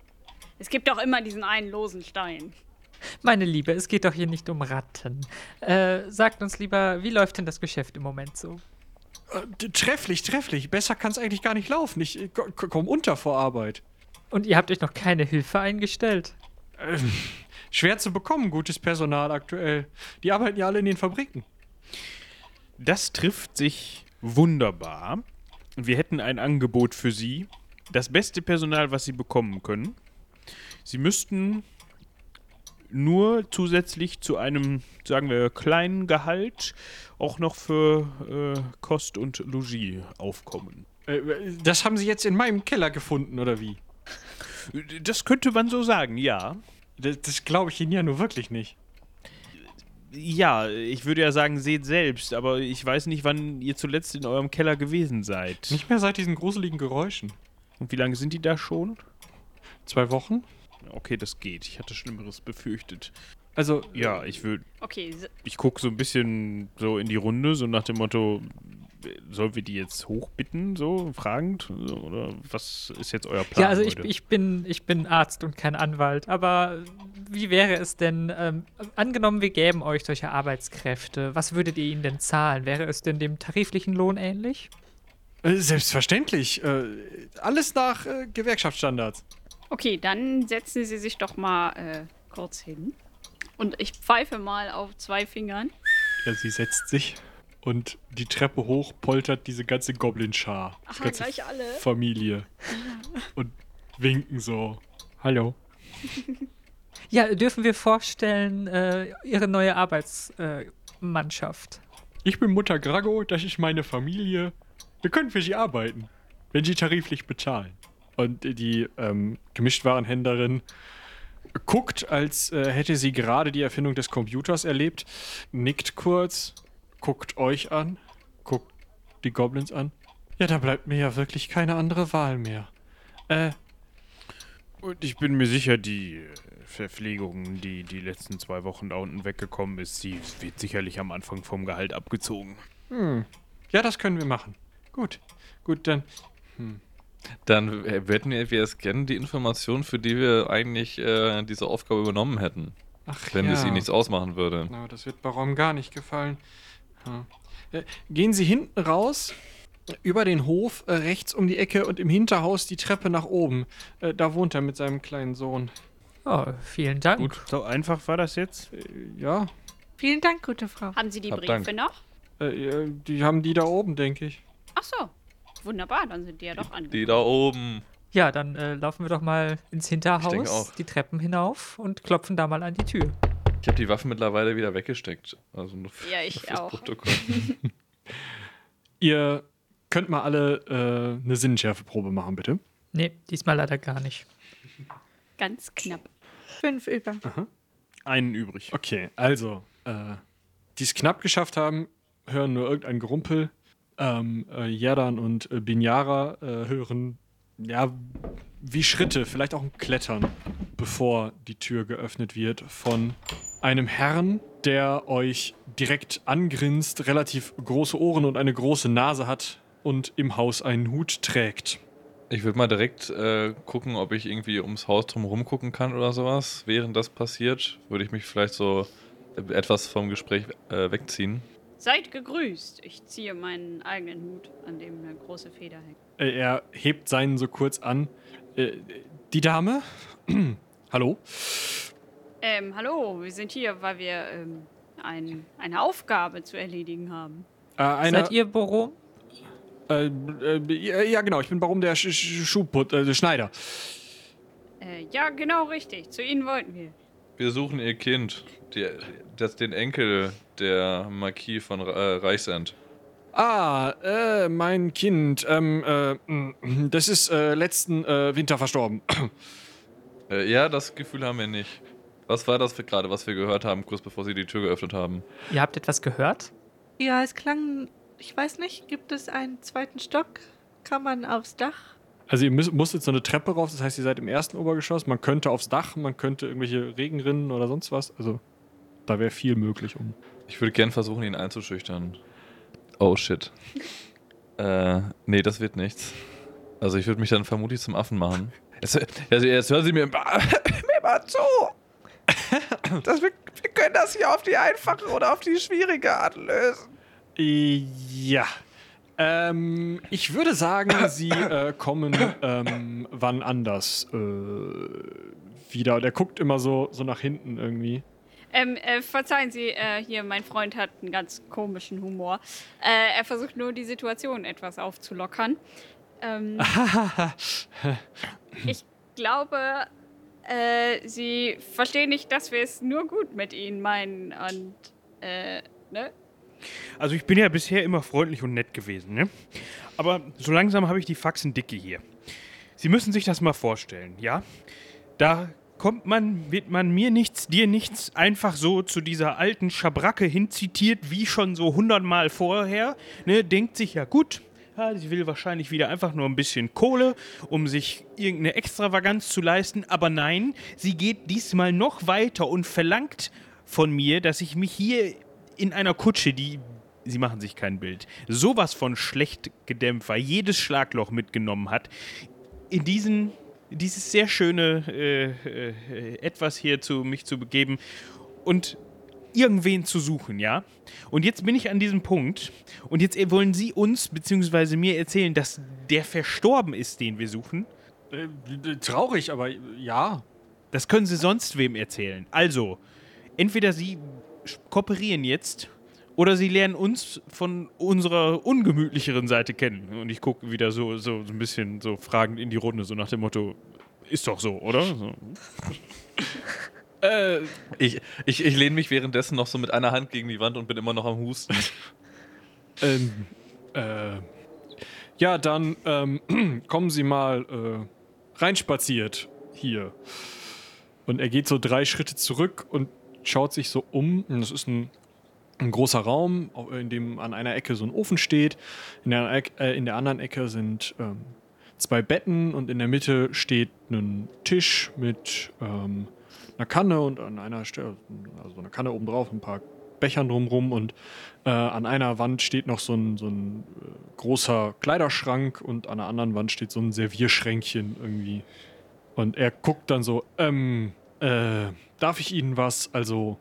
Es gibt doch immer diesen einen losen Stein. Meine Liebe, es geht doch hier nicht um Ratten. Äh, sagt uns lieber, wie läuft denn das Geschäft im Moment so? Äh, trefflich, trefflich. Besser kann es eigentlich gar nicht laufen. Ich äh, ko- ko- komm unter vor Arbeit. Und ihr habt euch noch keine Hilfe eingestellt? Ähm, schwer zu bekommen, gutes Personal aktuell. Die arbeiten ja alle in den Fabriken. Das trifft sich wunderbar. Wir hätten ein Angebot für Sie. Das beste Personal, was Sie bekommen können. Sie müssten nur zusätzlich zu einem, sagen wir, kleinen Gehalt auch noch für äh, Kost und Logis aufkommen. Äh, das haben Sie jetzt in meinem Keller gefunden, oder wie? Das könnte man so sagen, ja. Das, das glaube ich Ihnen ja nur wirklich nicht. Ja, ich würde ja sagen, seht selbst, aber ich weiß nicht, wann ihr zuletzt in eurem Keller gewesen seid. Nicht mehr seit diesen gruseligen Geräuschen. Und wie lange sind die da schon? Zwei Wochen? Okay, das geht. Ich hatte Schlimmeres befürchtet. Also, Ja, ich würde. Okay, Ich gucke so ein bisschen so in die Runde, so nach dem Motto, sollen wir die jetzt hochbitten, so fragend? Oder was ist jetzt euer Plan? ja, also ich, ich, bin, ich bin Arzt und kein Anwalt, aber wie wäre es denn, ähm, angenommen, wir gäben euch solche Arbeitskräfte, was würdet ihr ihnen denn zahlen? Wäre es denn dem tariflichen Lohn ähnlich? äh, selbstverständlich. Äh, alles nach äh, Gewerkschaftsstandards. Okay, dann setzen Sie sich doch mal äh, kurz hin. Und ich pfeife mal auf zwei Fingern. Ja, sie setzt sich und die Treppe hoch poltert diese ganze Goblin-Schar. Aha, ganze gleich alle. Familie. Und winken so. Hallo. Ja, dürfen wir vorstellen, äh, ihre neue Arbeitsmannschaft? Äh? Ich bin Mutter Grago, das ist meine Familie. Wir können für sie arbeiten, wenn sie tariflich bezahlen. Und die ähm, Gemischtwarenhändlerin guckt, als äh, hätte sie gerade die Erfindung des Computers erlebt, nickt kurz, guckt euch an, guckt die Goblins an. Ja, da bleibt mir ja wirklich keine andere Wahl mehr. Äh, Und ich bin mir sicher, die äh, Verpflegung, die die letzten zwei Wochen da unten weggekommen ist, die wird sicherlich am Anfang vom Gehalt abgezogen. hm. Ja, das können wir machen. Gut, gut, dann. Dann hätten wir es gerne die Informationen, für die wir eigentlich äh, diese Aufgabe übernommen hätten. Ach Wenn ja. es ihnen nichts ausmachen würde. Na, das wird Barom gar nicht gefallen. Hm. Äh, gehen Sie hinten raus, über den Hof, äh, rechts um die Ecke und im Hinterhaus die Treppe nach oben. Äh, da wohnt er mit seinem kleinen Sohn. Oh, vielen Dank. Gut, so einfach war das jetzt? Ja, Vielen Dank, gute Frau. Haben Sie die Hab Briefe Dank. noch? die haben die da oben, denke ich. Ach so. Wunderbar, dann sind die ja doch Die angekommen. da oben. Ja, dann äh, laufen wir doch mal ins Hinterhaus, die Treppen hinauf und klopfen da mal an die Tür. Ich habe die Waffen mittlerweile wieder weggesteckt. Also nur für, Ja, ich fürs auch. Protokoll. Ihr könnt mal alle äh, eine Sinnenschärfeprobe machen, bitte. Nee, diesmal leider gar nicht. Ganz knapp. Fünf über. Einen übrig. Okay, also, äh, die es knapp geschafft haben, hören nur irgendein Gerumpel. Ähm, äh, Jerdan und äh, Binyara äh, hören, ja, wie Schritte, vielleicht auch ein Klettern, bevor die Tür geöffnet wird von einem Herrn, der euch direkt angrinst, relativ große Ohren und eine große Nase hat und im Haus einen Hut trägt. Ich würde mal direkt äh, gucken, ob ich irgendwie ums Haus drumherum gucken kann oder sowas. Während das passiert, würde ich mich vielleicht so etwas vom Gespräch äh, wegziehen. Seid gegrüßt. Ich ziehe meinen eigenen Hut, an dem eine große Feder hängt. Äh, er hebt seinen so kurz an. Äh, die Dame? Hallo? Ähm, hallo, wir sind hier, weil wir ähm, ein, eine Aufgabe zu erledigen haben. Äh, eine, Seid ihr Borom? Äh, äh, ja, genau, ich bin Baron der Sch Sch Schuhput, äh, Schneider. Äh, ja, genau richtig. Zu Ihnen wollten wir. Wir suchen ihr Kind, die, das, den Enkel der Marquis von äh, Reichsend. Ah, äh, mein Kind, ähm, äh, das ist äh, letzten äh, Winter verstorben. Äh, ja, das Gefühl haben wir nicht. Was war das für gerade, was wir gehört haben, kurz bevor sie die Tür geöffnet haben? Ihr habt etwas gehört? Ja, es klang, ich weiß nicht, gibt es einen zweiten Stock? Kann man aufs Dach? Also ihr müsst, musstet so eine Treppe rauf, das heißt, ihr seid im ersten Obergeschoss. Man könnte aufs Dach, man könnte irgendwelche Regenrinnen oder sonst was. Also da wäre viel möglich um. Ich würde gern versuchen, ihn einzuschüchtern. Oh shit. äh, nee, das wird nichts. Also ich würde mich dann vermutlich zum Affen machen. Jetzt, also jetzt hören Sie mir, mir mal zu. Das, wir, wir können das hier auf die einfache oder auf die schwierige Art lösen. Ja. Ähm, ich würde sagen, sie äh, kommen ähm, wann anders äh, wieder. Und er guckt immer so, so nach hinten irgendwie. Ähm, äh, verzeihen Sie, äh, hier, mein Freund hat einen ganz komischen Humor. Äh, er versucht nur, die Situation etwas aufzulockern. Ähm, ich glaube, äh, Sie verstehen nicht, dass wir es nur gut mit Ihnen meinen und, äh, ne? Also ich bin ja bisher immer freundlich und nett gewesen, ne? Aber so langsam habe ich die Faxen dicke hier. Sie müssen sich das mal vorstellen, ja? Da kommt man, wird man mir nichts, dir nichts einfach so zu dieser alten Schabracke hinzitiert, wie schon so hundertmal vorher, ne? Denkt sich ja gut, sie will wahrscheinlich wieder einfach nur ein bisschen Kohle, um sich irgendeine Extravaganz zu leisten. Aber nein, sie geht diesmal noch weiter und verlangt von mir, dass ich mich hier in einer Kutsche, die. Sie machen sich kein Bild. Sowas von schlecht gedämpft war, jedes Schlagloch mitgenommen hat, in diesen, dieses sehr schöne äh, äh, etwas hier zu mich zu begeben und irgendwen zu suchen, ja? Und jetzt bin ich an diesem Punkt und jetzt wollen Sie uns bzw. mir erzählen, dass der verstorben ist, den wir suchen. Äh, traurig, aber ja. Das können Sie sonst wem erzählen. Also, entweder Sie kooperieren jetzt oder Sie lernen uns von unserer ungemütlicheren Seite kennen. Und ich gucke wieder so, so, so ein bisschen so fragend in die Runde, so nach dem Motto, ist doch so, oder? So. Äh, ich, ich, ich lehne mich währenddessen noch so mit einer Hand gegen die Wand und bin immer noch am Husten. Ähm, äh, ja, dann ähm, kommen Sie mal äh, reinspaziert hier. Und er geht so drei Schritte zurück und schaut sich so um. Und das ist ein, ein großer Raum, in dem an einer Ecke so ein Ofen steht. In der, äh, in der anderen Ecke sind ähm, zwei Betten und in der Mitte steht ein Tisch mit ähm, einer Kanne und an einer Stelle, also eine Kanne oben drauf, ein paar Bechern drumrum und äh, an einer Wand steht noch so ein, so ein äh, großer Kleiderschrank und an der anderen Wand steht so ein Servierschränkchen irgendwie. Und er guckt dann so, ähm, äh, darf ich Ihnen was also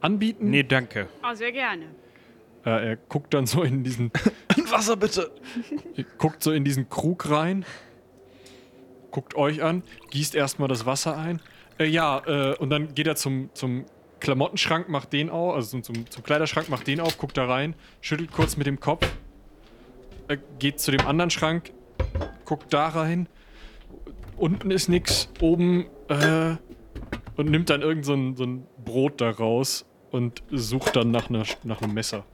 anbieten? Nee, danke. Oh, sehr gerne. Äh, er guckt dann so in diesen, Wasser bitte! guckt so in diesen Krug rein, guckt euch an, gießt erstmal das Wasser ein. Äh, ja, äh, und dann geht er zum, zum Klamottenschrank, macht den auf, also zum, zum Kleiderschrank, macht den auf, guckt da rein, schüttelt kurz mit dem Kopf, äh, geht zu dem anderen Schrank, guckt da rein. Unten ist nix, oben, äh, und nimmt dann irgend so ein, so ein Brot da raus und sucht dann nach, einer, nach einem Messer.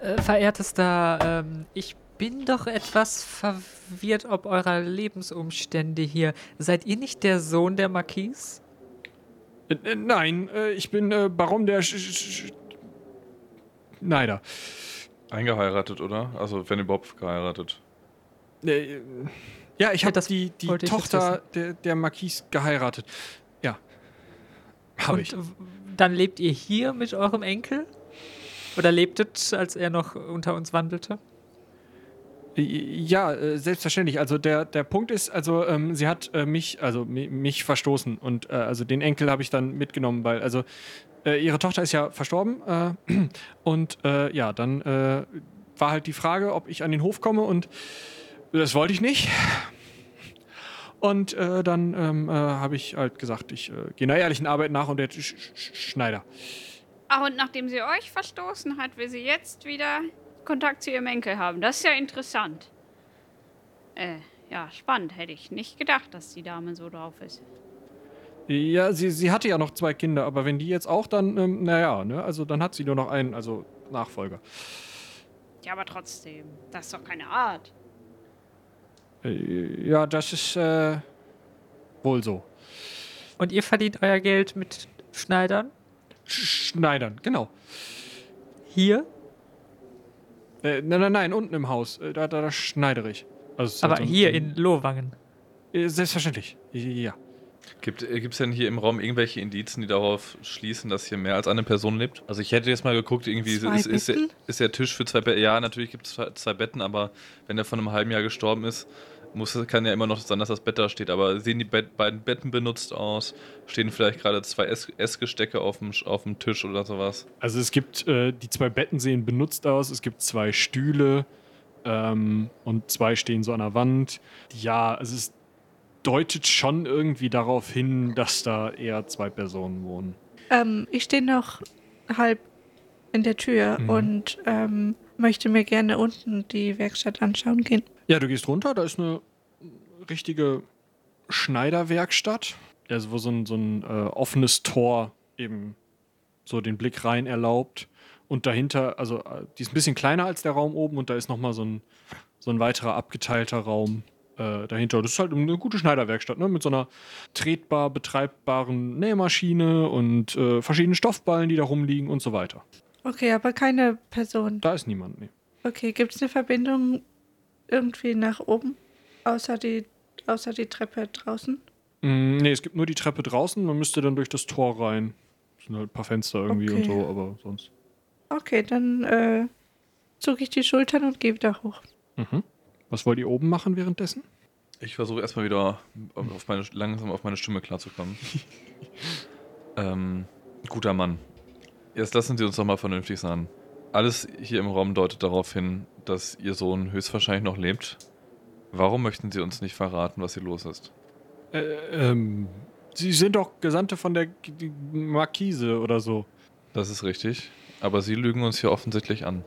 Äh, verehrtester, ähm, ich bin doch etwas verwirrt ob eurer Lebensumstände hier. Seid ihr nicht der Sohn der Marquise? Äh, äh, nein, äh, ich bin äh, Baron der Sch Sch Sch Neider. Eingeheiratet, oder? Also, wenn überhaupt geheiratet. Äh, ja, ich habe die, die Tochter der, der Marquise geheiratet. Ja. Habe Und ich. dann lebt ihr hier mit eurem Enkel? Oder lebtet, als er noch unter uns wandelte? Ja, äh, selbstverständlich. Also der, der Punkt ist, also ähm, sie hat äh, mich, also mi- mich verstoßen und äh, also den Enkel habe ich dann mitgenommen, weil also äh, ihre Tochter ist ja verstorben. Äh, und ja, dann war halt die Frage, ob ich an den Hof komme und das wollte ich nicht. Und äh, dann ähm, äh, habe ich halt gesagt, ich äh, gehe einer ehrlichen Arbeit nach und der Sch Sch Schneider. Ach, und nachdem sie euch verstoßen hat, will sie jetzt wieder Kontakt zu ihrem Enkel haben. Das ist ja interessant. Äh, ja, spannend. Hätte ich nicht gedacht, dass die Dame so drauf ist. Ja, sie, sie hatte ja noch zwei Kinder, aber wenn die jetzt auch, dann, ähm, naja, ne, also dann hat sie nur noch einen, also Nachfolger. Ja, aber trotzdem. Das ist doch keine Art. Äh, ja, das ist äh, wohl so. Und ihr verdient euer Geld mit Schneidern? Sch Schneidern, genau. Hier? Äh, nein, nein, nein, unten im Haus. Äh, da, da, da schneidere ich. Also, Aber so ein- hier in Lohwangen. Äh, Selbstverständlich. Ja. Gibt es denn hier im Raum irgendwelche Indizien, die darauf schließen, dass hier mehr als eine Person lebt? Also ich hätte jetzt mal geguckt, irgendwie Zwei ist, ist, der, ist der Tisch für zwei Betten. Ja, natürlich gibt es zwei, zwei Betten, aber wenn er von einem halben Jahr gestorben ist, muss, kann ja immer noch sein, dass das Bett da steht. Aber sehen die Bett, beiden Betten benutzt aus? Stehen vielleicht gerade zwei Ess, Essgestecke auf dem, auf dem Tisch oder sowas? Also es gibt, äh, die zwei Betten sehen benutzt aus, es gibt zwei Stühle ähm, und zwei stehen so an der Wand. Ja, es deutet schon irgendwie darauf hin, dass da eher zwei Personen wohnen. Ähm, ich stehe noch halb in der Tür Mhm. und ähm, möchte mir gerne unten die Werkstatt anschauen gehen. Ja, du gehst runter, da ist eine richtige Schneiderwerkstatt. Also wo so ein, so ein äh, offenes Tor eben so den Blick rein erlaubt. Und dahinter, also äh, die ist ein bisschen kleiner als der Raum oben und da ist nochmal so ein, so ein weiterer abgeteilter Raum äh, dahinter. Das ist halt eine gute Schneiderwerkstatt, ne? Mit so einer tretbar betreibbaren Nähmaschine und äh, verschiedenen Stoffballen, die da rumliegen und so weiter. Okay, aber keine Person. Da ist niemand, nee. Okay, gibt es eine Verbindung irgendwie nach oben? Außer die, außer die Treppe draußen? Mm, nee, es gibt nur die Treppe draußen, man müsste dann durch das Tor rein. Es sind halt ein paar Fenster irgendwie und Okay. so, aber sonst. Okay, dann äh, zucke ich die Schultern und gehe wieder hoch. Mhm. Was wollt ihr oben machen währenddessen? Ich versuche erstmal wieder auf meine, langsam auf meine Stimme klarzukommen. ähm, guter Mann. Jetzt lassen Sie uns doch mal vernünftig sein. Alles hier im Raum deutet darauf hin, dass Ihr Sohn höchstwahrscheinlich noch lebt. Warum möchten Sie uns nicht verraten, was hier los ist? Äh, ähm, Sie sind doch Gesandte von der Markise oder so. Das ist richtig. Aber Sie lügen uns hier offensichtlich an.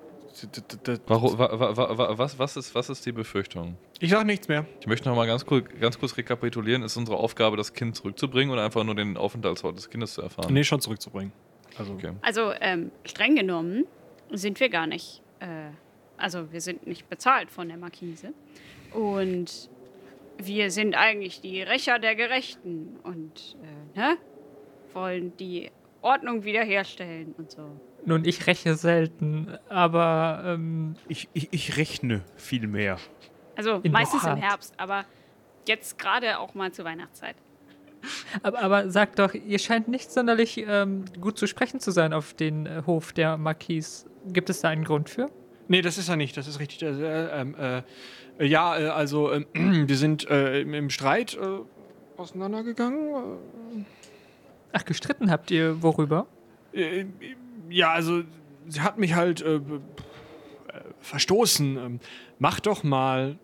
Warum, wa, wa, wa, wa, was, was, ist, was ist die Befürchtung? Ich sag nichts mehr. Ich möchte noch mal ganz kurz, ganz kurz rekapitulieren. Ist unsere Aufgabe, das Kind zurückzubringen oder einfach nur den Aufenthaltsort des Kindes zu erfahren? Nee, schon zurückzubringen. Also, Okay. Also, ähm, streng genommen sind wir gar nicht. Äh, also, wir sind nicht bezahlt von der Markise. Und wir sind eigentlich die Rächer der Gerechten und äh, ne? wollen die Ordnung wiederherstellen und so. Nun, ich räche selten, aber ähm, Ich, ich, ich rechne viel mehr. Also In meistens im. Herbst, aber jetzt gerade auch mal zur Weihnachtszeit. Aber, aber sag doch, ihr scheint nicht sonderlich ähm, gut zu sprechen zu sein auf den äh, Hof der Marquise. Gibt es da einen Grund für? Nee, das ist er nicht, das ist richtig. Also, äh, ähm, äh, äh, ja, äh, also ähm, wir sind äh, im, im Streit äh, auseinandergegangen. Ach, gestritten habt ihr worüber? Ja, also sie hat mich halt äh, äh, verstoßen. Ähm, mach doch mal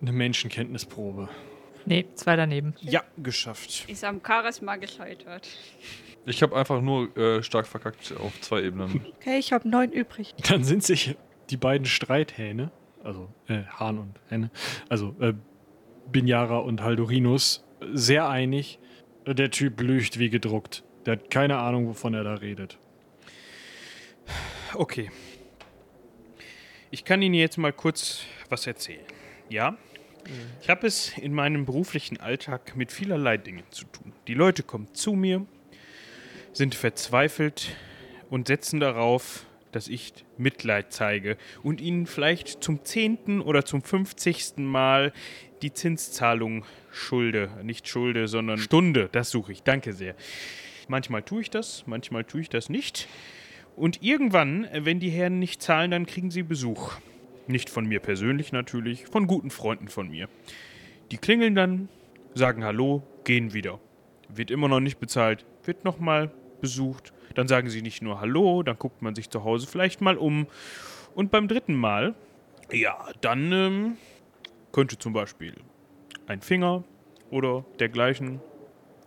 eine Menschenkenntnisprobe. Nee, zwei daneben. Ja, geschafft. Ist am Charisma gescheitert. Ich habe einfach nur äh, stark verkackt auf zwei Ebenen. Okay, ich habe neun übrig. Dann sind sich die beiden Streithähne, also äh, Hahn und Henne, also äh, Binjara und Haldorinus, sehr einig. Der Typ lügt wie gedruckt. Der hat keine Ahnung, wovon er da redet. Okay. Ich kann Ihnen jetzt mal kurz was erzählen. Ja? Ich habe es in meinem beruflichen Alltag mit vielerlei Dingen zu tun. Die Leute kommen zu mir, sind verzweifelt und setzen darauf, dass ich Mitleid zeige und ihnen vielleicht zum zehnten oder zum fünfzigsten Mal die Zinszahlung schulde. Nicht schulde, sondern Stunde. Das suche ich. Danke sehr. Manchmal tue ich das, manchmal tue ich das nicht. Und irgendwann, äh, wenn die Herren nicht zahlen, dann kriegen sie Besuch. Nicht von mir persönlich natürlich, von guten Freunden von mir. Die klingeln dann, sagen Hallo, gehen wieder. Wird immer noch nicht bezahlt, wird nochmal besucht. Dann sagen sie nicht nur Hallo, dann guckt man sich zu Hause vielleicht mal um. Und beim dritten Mal, ja, dann ähm, könnte zum Beispiel ein Finger oder dergleichen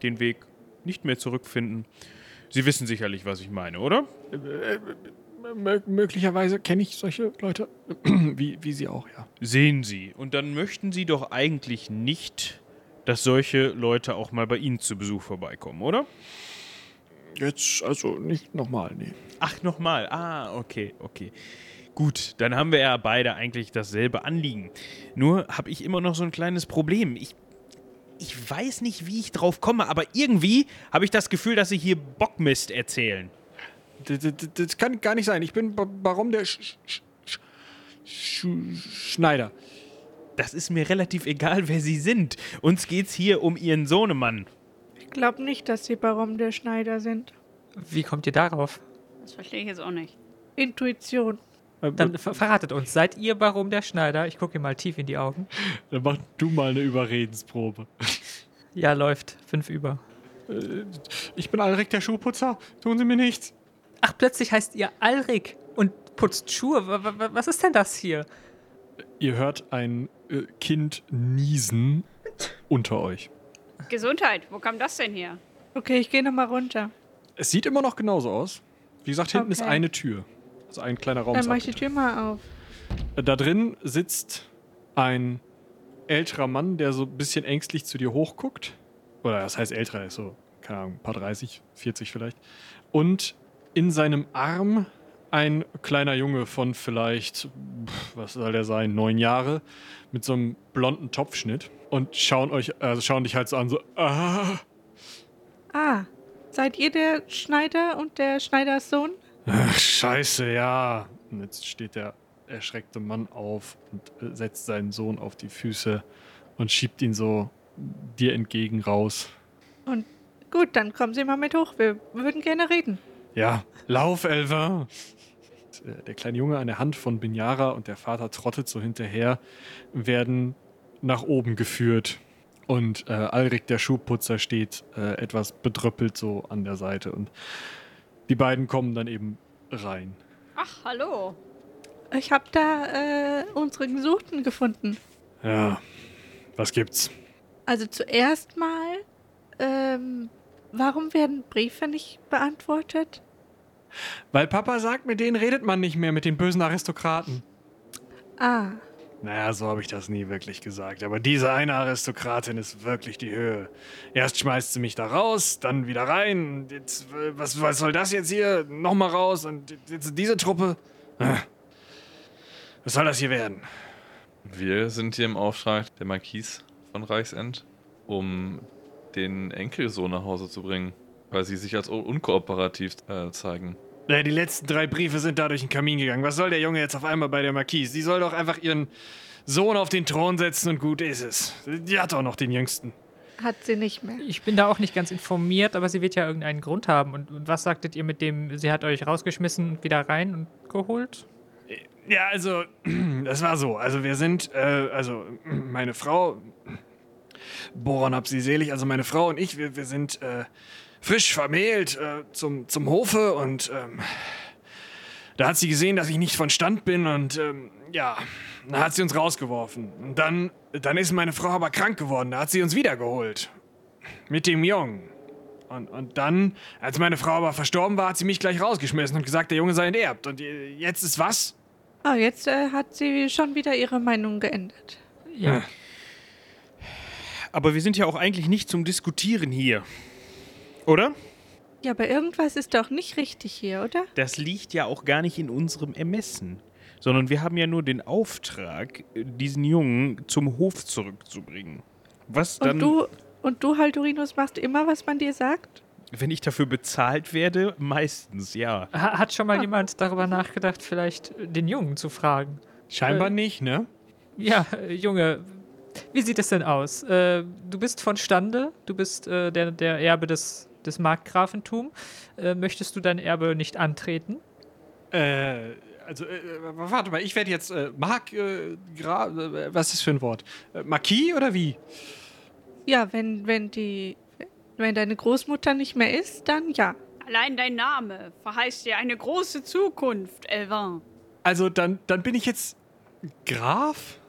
den Weg nicht mehr zurückfinden. Sie wissen sicherlich, was ich meine, oder? Mö möglicherweise kenne ich solche Leute, wie, wie Sie auch, ja. Sehen Sie. Und dann möchten Sie doch eigentlich nicht, dass solche Leute auch mal bei Ihnen zu Besuch vorbeikommen, oder? Jetzt also nicht nochmal, nee. Ach, nochmal. Ah, okay, okay. Gut, dann haben wir ja beide eigentlich dasselbe Anliegen. Nur habe ich immer noch so ein kleines Problem. Ich, ich weiß nicht, wie ich drauf komme, aber irgendwie habe ich das Gefühl, dass Sie hier Bockmist erzählen. Das, das, das kann gar nicht sein. Ich bin Ba- Baron der Sch Sch Sch Sch Schneider. Das ist mir relativ egal, wer Sie sind. Uns geht's hier um Ihren Sohnemann. Ich glaube nicht, dass sie Baron der Schneider sind. Wie kommt ihr darauf? Das verstehe ich jetzt auch nicht. Intuition. Dann ver verratet uns, seid ihr Baron der Schneider? Ich gucke ihr mal tief in die Augen. Dann mach du mal eine Überredensprobe. Ja, läuft. Fünf über. Äh, Ich bin Alrik der Schuhputzer. Tun Sie mir nichts. Ach, plötzlich heißt ihr Alrik und putzt Schuhe. Wa- wa- wa- Was ist denn das hier? Ihr hört ein äh, Kind niesen unter euch. Gesundheit, wo kam das denn her? Okay, ich gehe nochmal runter. Es sieht immer noch genauso aus. Wie gesagt, hinten ist Okay. eine Tür. Also ein kleiner Raum. Dann ist mache ich die Tür mal auf. Da drin sitzt ein älterer Mann, der so ein bisschen ängstlich zu dir hochguckt. Oder das heißt älterer, ist so, keine Ahnung, ein paar 30, 40 vielleicht. Und in seinem Arm ein kleiner Junge von vielleicht, was soll der sein, neun Jahre, mit so einem blonden Topfschnitt. Und schauen euch, also schauen dich halt so an, so, ah. Ah, seid ihr der Schneider und der Schneiders Sohn? Ach, scheiße, ja. Und jetzt steht der erschreckte Mann auf und äh, setzt seinen Sohn auf die Füße und schiebt ihn so dir entgegen raus. Gut, dann kommen Sie mal mit hoch. Wir würden gerne reden. Ja, lauf, Elva! Äh, Der kleine Junge an der Hand von Binyara und der Vater trottet so hinterher, werden nach oben geführt. Und äh, Alrik, der Schuhputzer, steht äh, etwas bedröppelt so an der Seite. Und die beiden kommen dann eben rein. Ach, hallo. Ich habe da äh, unsere Gesuchten gefunden. Ja, was gibt's? Also zuerst mal, ähm, warum werden Briefe nicht beantwortet? Weil Papa sagt, mit denen redet man nicht mehr, mit den bösen Aristokraten. Ah, Naja, so habe ich das nie wirklich gesagt. Aber diese eine Aristokratin ist wirklich die Höhe. Erst schmeißt sie mich da raus, dann wieder rein. Jetzt, äh, was, was soll das jetzt hier? Nochmal raus und jetzt diese Truppe. Ah. Was soll das hier werden? Wir sind hier im Auftrag der Marquise von Reichsend, um den Enkelsohn nach Hause zu bringen, weil sie sich als un- unkooperativ äh, zeigen. Naja, die letzten drei Briefe sind da durch den Kamin gegangen. Was soll der Junge jetzt auf einmal bei der Marquise? Die soll doch einfach ihren Sohn auf den Thron setzen und gut ist es. Die hat doch noch den Jüngsten. hat sie nicht mehr. Ich bin da auch nicht ganz informiert, aber sie wird ja irgendeinen Grund haben. Und, und was sagtet ihr mit dem, sie hat euch rausgeschmissen und wieder rein und geholt? Ja, also, das war so. Also, wir sind, äh, also, meine Frau, Boron hab sie selig, also meine Frau und ich, wir, wir sind äh, frisch vermählt äh, zum, zum Hofe und ähm, da hat sie gesehen, dass ich nicht von Stand bin und ähm, ja, dann hat sie uns rausgeworfen. Und dann, dann ist meine Frau aber krank geworden, da hat sie uns wiedergeholt. Mit dem Jungen. Und, und dann, als meine Frau aber verstorben war, hat sie mich gleich rausgeschmissen und gesagt, der Junge sei enterbt. Und äh, jetzt ist was? Ah, jetzt äh, hat sie schon wieder ihre Meinung geändert. Ja. Aber wir sind ja auch eigentlich nicht zum Diskutieren hier. Oder? Ja, aber irgendwas ist doch nicht richtig hier, oder? Das liegt ja auch gar nicht in unserem Ermessen. Sondern wir haben ja nur den Auftrag, diesen Jungen zum Hof zurückzubringen. Was dann, Und du, und du, Haldurinus, machst immer, was man dir sagt? wenn ich dafür bezahlt werde, meistens, ja. Ha- Hat schon mal jemand darüber nachgedacht, vielleicht den Jungen zu fragen? Scheinbar Äh, nicht, ne? Ja, äh, Junge, wie sieht es denn aus? Äh, du bist von Stande, du bist äh, der, der Erbe des, des Markgrafentums. Äh, möchtest du dein Erbe nicht antreten? Äh, also, äh, warte mal, ich werde jetzt äh, Mark, äh, Gra äh, was ist für ein Wort? Äh, Marquis oder wie? Ja, wenn, wenn die, wenn deine Großmutter nicht mehr ist, dann ja. Allein dein Name verheißt dir eine große Zukunft, Elvin. Also dann, dann bin ich jetzt Graf?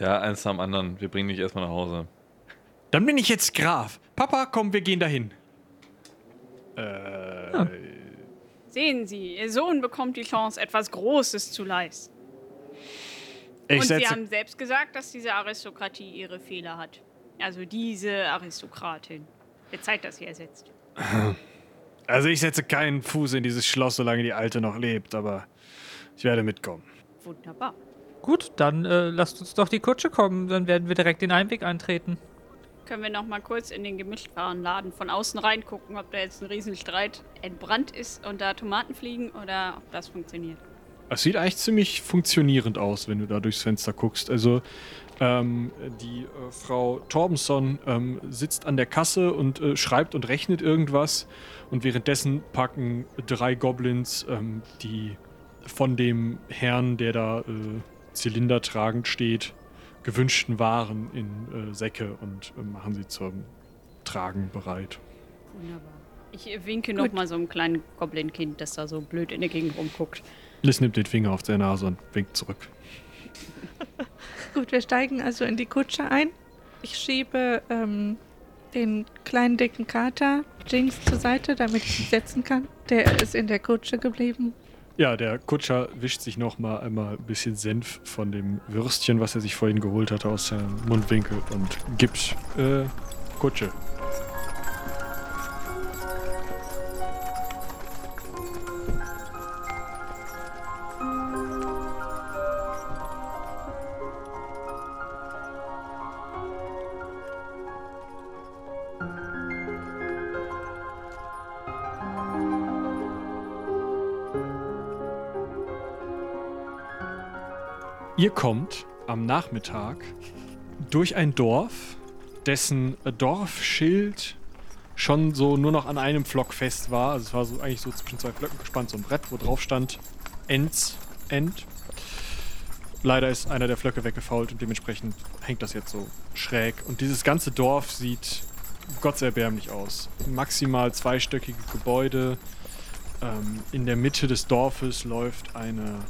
Ja, eins am anderen. Wir bringen dich erstmal nach Hause. Dann bin ich jetzt Graf. Papa, komm, wir gehen dahin. Sehen Sie, Ihr Sohn bekommt die Chance, etwas Großes zu leisten. Ich Und Sie haben selbst gesagt, dass diese Aristokratie ihre Fehler hat. Also diese Aristokratin. Wird Zeit, dass sie ersetzt. also ich setze keinen Fuß in dieses Schloss, solange die Alte noch lebt, aber ich werde mitkommen. Wunderbar. Gut, dann äh, lasst uns doch die Kutsche kommen, dann werden wir direkt den Einweg eintreten. Können wir noch mal kurz in den Gemischtwarenladen von außen reingucken, ob da jetzt ein Riesenstreit entbrannt ist und da Tomaten fliegen oder ob das funktioniert. Es sieht eigentlich ziemlich funktionierend aus, wenn du da durchs Fenster guckst. Also ähm, die äh, Frau Torbenson ähm, sitzt an der Kasse und äh, schreibt und rechnet irgendwas. Und währenddessen packen drei Goblins ähm, die von dem Herrn, der da äh, Zylinder tragend steht, gewünschten Waren in äh, Säcke und äh, machen sie zum Tragen bereit. Wunderbar. Ich äh, winke noch mal so einem kleinen Goblin-Kind, das da so blöd in der Gegend rumguckt. Liz nimmt den Finger auf der Nase und winkt zurück. Gut, wir steigen also in die Kutsche ein. Ich schiebe ähm, den kleinen dicken Kater Jinx zur Seite, damit ich ihn setzen kann. Der ist in der Kutsche geblieben. Ja, der Kutscher wischt sich noch mal einmal ein bisschen Senf von dem Würstchen, was er sich vorhin geholt hatte, aus seinem Mundwinkel und gibt äh, Kutsche. Ihr kommt am Nachmittag durch ein Dorf, dessen Dorfschild schon so nur noch an einem Flock fest war. Also es war so eigentlich so zwischen zwei Flöcken gespannt, so ein Brett, wo drauf stand Ends, End. Leider ist einer der Flöcke weggefault und dementsprechend hängt das jetzt so schräg. Und dieses ganze Dorf sieht gottserbärmlich aus. Maximal zweistöckige Gebäude. Ähm, in der Mitte des Dorfes läuft eine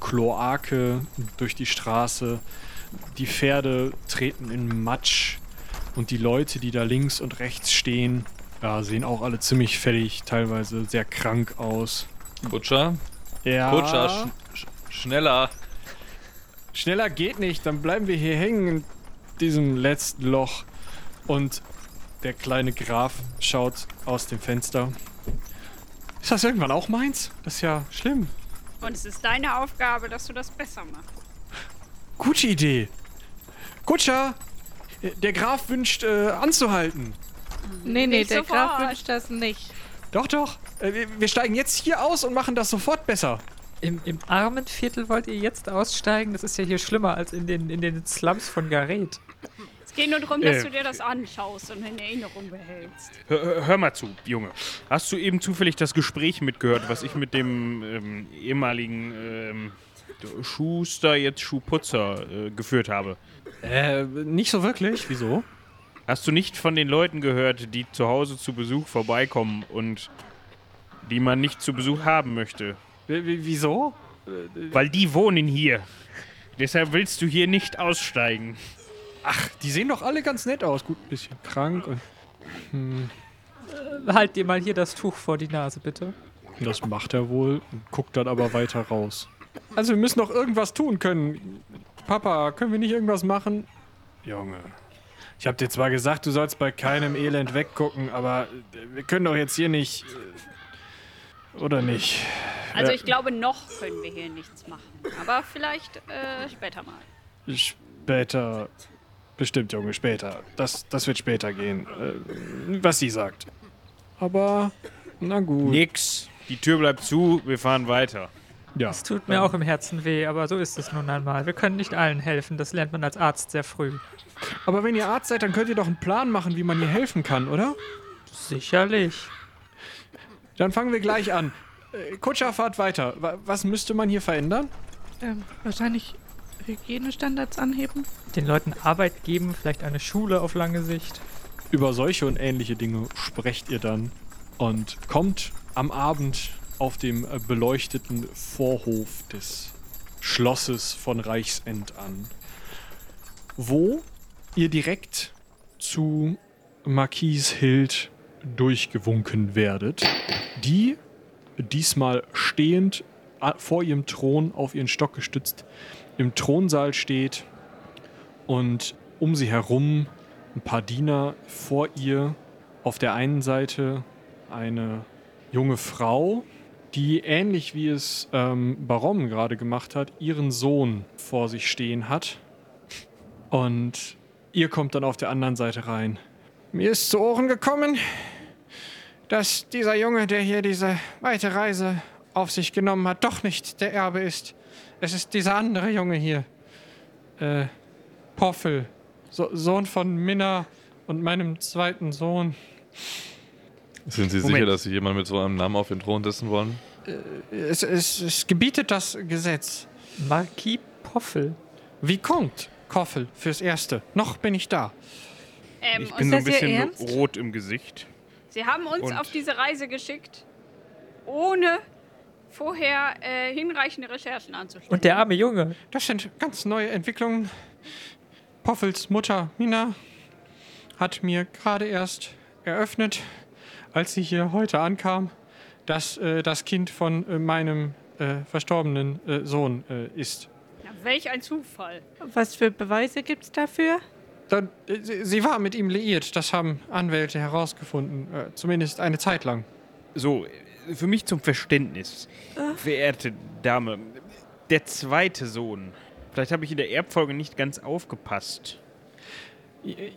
Kloake durch die Straße. Die Pferde treten in Matsch und die Leute, die da links und rechts stehen, ja, sehen auch alle ziemlich fertig, teilweise sehr krank aus. Kutscher? Ja. Kutscher, sch sch schneller. Schneller geht nicht, dann bleiben wir hier hängen in diesem letzten Loch. Und der kleine Graf schaut aus dem Fenster. Ist das irgendwann auch meins? Das ist ja schlimm. Und es ist deine Aufgabe, dass du das besser machst. Gute Idee. Kutscher, der Graf wünscht äh, anzuhalten. Nee, nee, Nicht der Graf sofort. wünscht das nicht. Doch, doch. Äh, wir, steigen jetzt hier aus und machen das sofort besser. Im, Im Armenviertel wollt ihr jetzt aussteigen? Das ist ja hier schlimmer als in den, in den Slums von Gareth. Geht nur darum, dass Äh. du dir das anschaust und in Erinnerung behältst. Hör, hör- mal zu, Junge. Hast du eben zufällig das Gespräch mitgehört, was ich mit dem ähm, ehemaligen ähm, Schuster, jetzt Schuhputzer, äh, geführt habe? Äh, nicht so wirklich. Wieso? Hast du nicht von den Leuten gehört, die zu Hause zu Besuch vorbeikommen und die man nicht zu Besuch haben möchte? W- wieso? Weil die wohnen hier. Deshalb willst du hier nicht aussteigen. Ach, die sehen doch alle ganz nett aus. Gut, ein bisschen krank. Und Halt dir mal hier das Tuch vor die Nase, bitte. das macht er wohl und guckt dann aber weiter raus. Also wir müssen doch irgendwas tun können. Papa, können wir nicht irgendwas machen? Junge. Ich hab dir zwar gesagt, du sollst bei keinem Elend weggucken, aber äh, wir können doch jetzt hier nicht. äh, Oder nicht? Also ich glaube, noch können wir hier nichts machen. Aber vielleicht äh, später mal. Später. Bestimmt, Junge, später. Das, das wird später gehen. Äh, was sie sagt. Aber, na gut. Nix. Die Tür bleibt zu, wir fahren weiter. Ja. Es tut mir auch im Herzen weh, aber so ist es nun einmal. Wir können nicht allen helfen, das lernt man als Arzt sehr früh. Aber wenn ihr Arzt seid, dann könnt ihr doch einen Plan machen, wie man ihr helfen kann, oder? Sicherlich. Dann fangen wir gleich an. Äh, Kutscher, fahrt weiter. Wa- Was müsste man hier verändern? Ähm, wahrscheinlich Hygienestandards anheben. Den Leuten Arbeit geben, vielleicht eine Schule auf lange Sicht. Über solche und ähnliche Dinge sprecht ihr dann und kommt am Abend auf dem beleuchteten Vorhof des Schlosses von Reichsend an, wo ihr direkt zu Marquise Hild durchgewunken werdet, die diesmal stehend vor ihrem Thron auf ihren Stock gestützt im Thronsaal steht und um sie herum ein paar Diener vor ihr. Auf der einen Seite eine junge Frau, die ähnlich wie es ähm, Barom gerade gemacht hat, ihren Sohn vor sich stehen hat. Und ihr kommt dann auf der anderen Seite rein. Mir ist zu Ohren gekommen, dass dieser Junge, der hier diese weite Reise auf sich genommen hat, doch nicht der Erbe ist. Es ist dieser andere Junge hier. Äh, Poffel. So, Sohn von Minna und meinem zweiten Sohn. Sind Sie Moment. sicher, dass Sie jemanden mit so einem Namen auf den Thron setzen wollen? Es, es, es gebietet das Gesetz. Marquis Poffel. Wie kommt Koffel fürs Erste? Noch bin ich da. Ähm, Ich bin so ein bisschen rot im Gesicht. Sie haben uns Und- auf diese Reise geschickt, ohne vorher äh, hinreichende Recherchen anzustellen. Und der arme Junge. Das sind ganz neue Entwicklungen. Poffels Mutter Mina hat mir gerade erst eröffnet, als sie hier heute ankam, dass äh, das Kind von äh, meinem äh, verstorbenen äh, Sohn äh, ist. Ja, welch ein Zufall. Was für Beweise gibt's dafür? Dann, äh, sie sie war mit ihm liiert, das haben Anwälte herausgefunden, äh, zumindest eine Zeit lang. So, für mich zum Verständnis, verehrte Dame, der zweite Sohn. Vielleicht habe ich in der Erbfolge nicht ganz aufgepasst.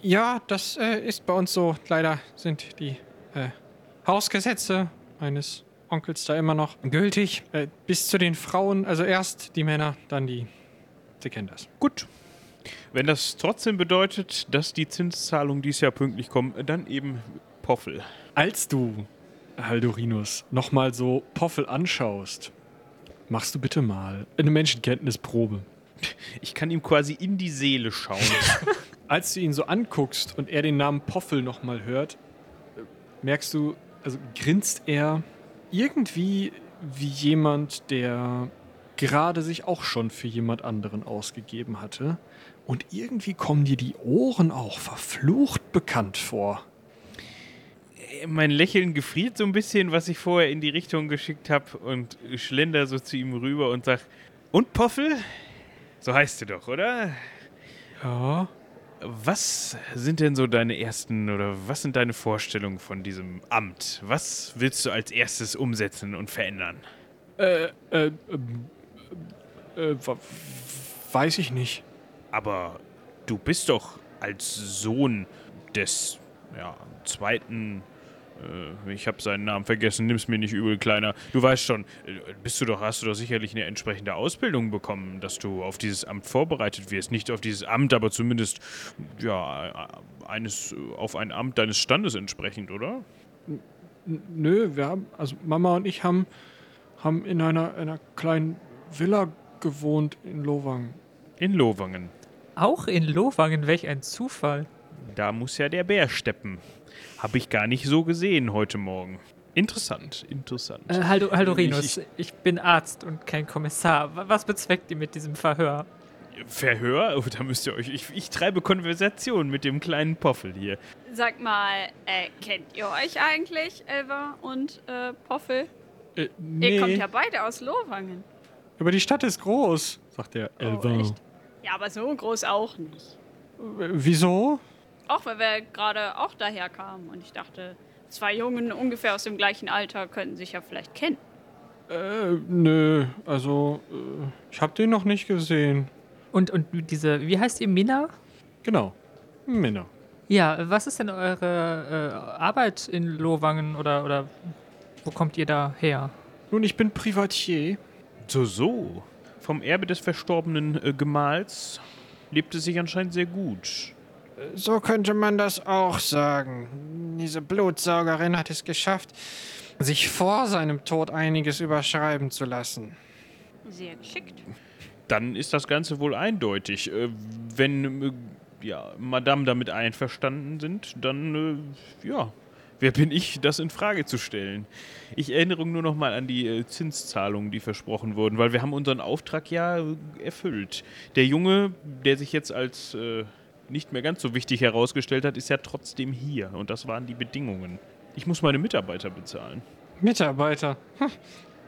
Ja, das äh, ist bei uns so. Leider sind die äh, Hausgesetze meines Onkels da immer noch gültig. Äh, bis zu den Frauen, also erst die Männer, dann die. Sie kennen das. Gut. Wenn das trotzdem bedeutet, dass die Zinszahlungen dieses Jahr pünktlich kommen, dann eben Poffel. Als du, Haldorinus, nochmal so Poffel anschaust, machst du bitte mal eine Menschenkenntnisprobe. Ich kann ihm quasi in die Seele schauen. Als du ihn so anguckst und er den Namen Poffel nochmal hört, merkst du, also grinst er irgendwie wie jemand, der gerade sich auch schon für jemand anderen ausgegeben hatte. Und irgendwie kommen dir die Ohren auch verflucht bekannt vor. Mein Lächeln gefriert so ein bisschen, was ich vorher in die Richtung geschickt habe und schlender so zu ihm rüber und sag, und Poffel? So heißt du doch, oder? Ja. Was sind denn so deine ersten oder was sind deine Vorstellungen von diesem Amt? Was willst du als erstes umsetzen und verändern? Äh, äh, ähm, äh, wa- weiß ich nicht. Aber du bist doch als Sohn des ja, zweiten, äh, ich habe seinen Namen vergessen, nimm's mir nicht übel, Kleiner. Du weißt schon, äh, bist du doch, hast du doch sicherlich eine entsprechende Ausbildung bekommen, dass du auf dieses Amt vorbereitet wirst. Nicht auf dieses Amt, aber zumindest ja, äh, eines, äh, auf ein Amt deines Standes entsprechend, oder? Nö, wir haben, also Mama und ich haben, haben in einer, einer kleinen Villa gewohnt in Lowang. In Lowangen. Auch in Lowangen, welch ein Zufall. Da muss ja der Bär steppen. Habe ich gar nicht so gesehen heute Morgen. Interessant, interessant. Äh, Haldo, Haldorinus, Ich- ich, bin Arzt und kein Kommissar. Wa- Was bezweckt ihr mit diesem Verhör? Verhör? Oh, da müsst ihr euch. Ich, ich treibe Konversation mit dem kleinen Poffel hier. Sag mal, äh, kennt ihr euch eigentlich, Elva und äh, Poffel? Äh, Ihr kommt ja beide aus Lowangen. aber die Stadt ist groß, sagt der Oh, Elva. echt? Ja, aber so groß auch nicht. Äh, Wieso? Auch weil wir gerade auch daher kamen und ich dachte, zwei Jungen ungefähr aus dem gleichen Alter könnten sich ja vielleicht kennen. Äh, nö, also, äh, ich hab den noch nicht gesehen. Und, und diese, wie heißt ihr, Minna? Genau. Männer. Ja, was ist denn eure äh, Arbeit in Lowangen oder, oder wo kommt ihr da her? Nun, ich bin Privatier. So, so. Vom Erbe des verstorbenen äh, Gemahls lebt es sich anscheinend sehr gut. So könnte man das auch sagen. Diese Blutsaugerin hat es geschafft, sich vor seinem Tod einiges überschreiben zu lassen. Sehr geschickt. Dann ist das Ganze wohl eindeutig. Äh, wenn äh, ja, Madame damit einverstanden sind, dann äh, ja, wer bin ich, das in Frage zu stellen? Ich erinnere nur noch mal an die Zinszahlungen, die versprochen wurden, weil wir haben unseren Auftrag ja erfüllt. Der Junge, der sich jetzt als äh, nicht mehr ganz so wichtig herausgestellt hat, ist ja trotzdem hier. Und das waren die Bedingungen. Ich muss meine Mitarbeiter bezahlen. Mitarbeiter. Hm.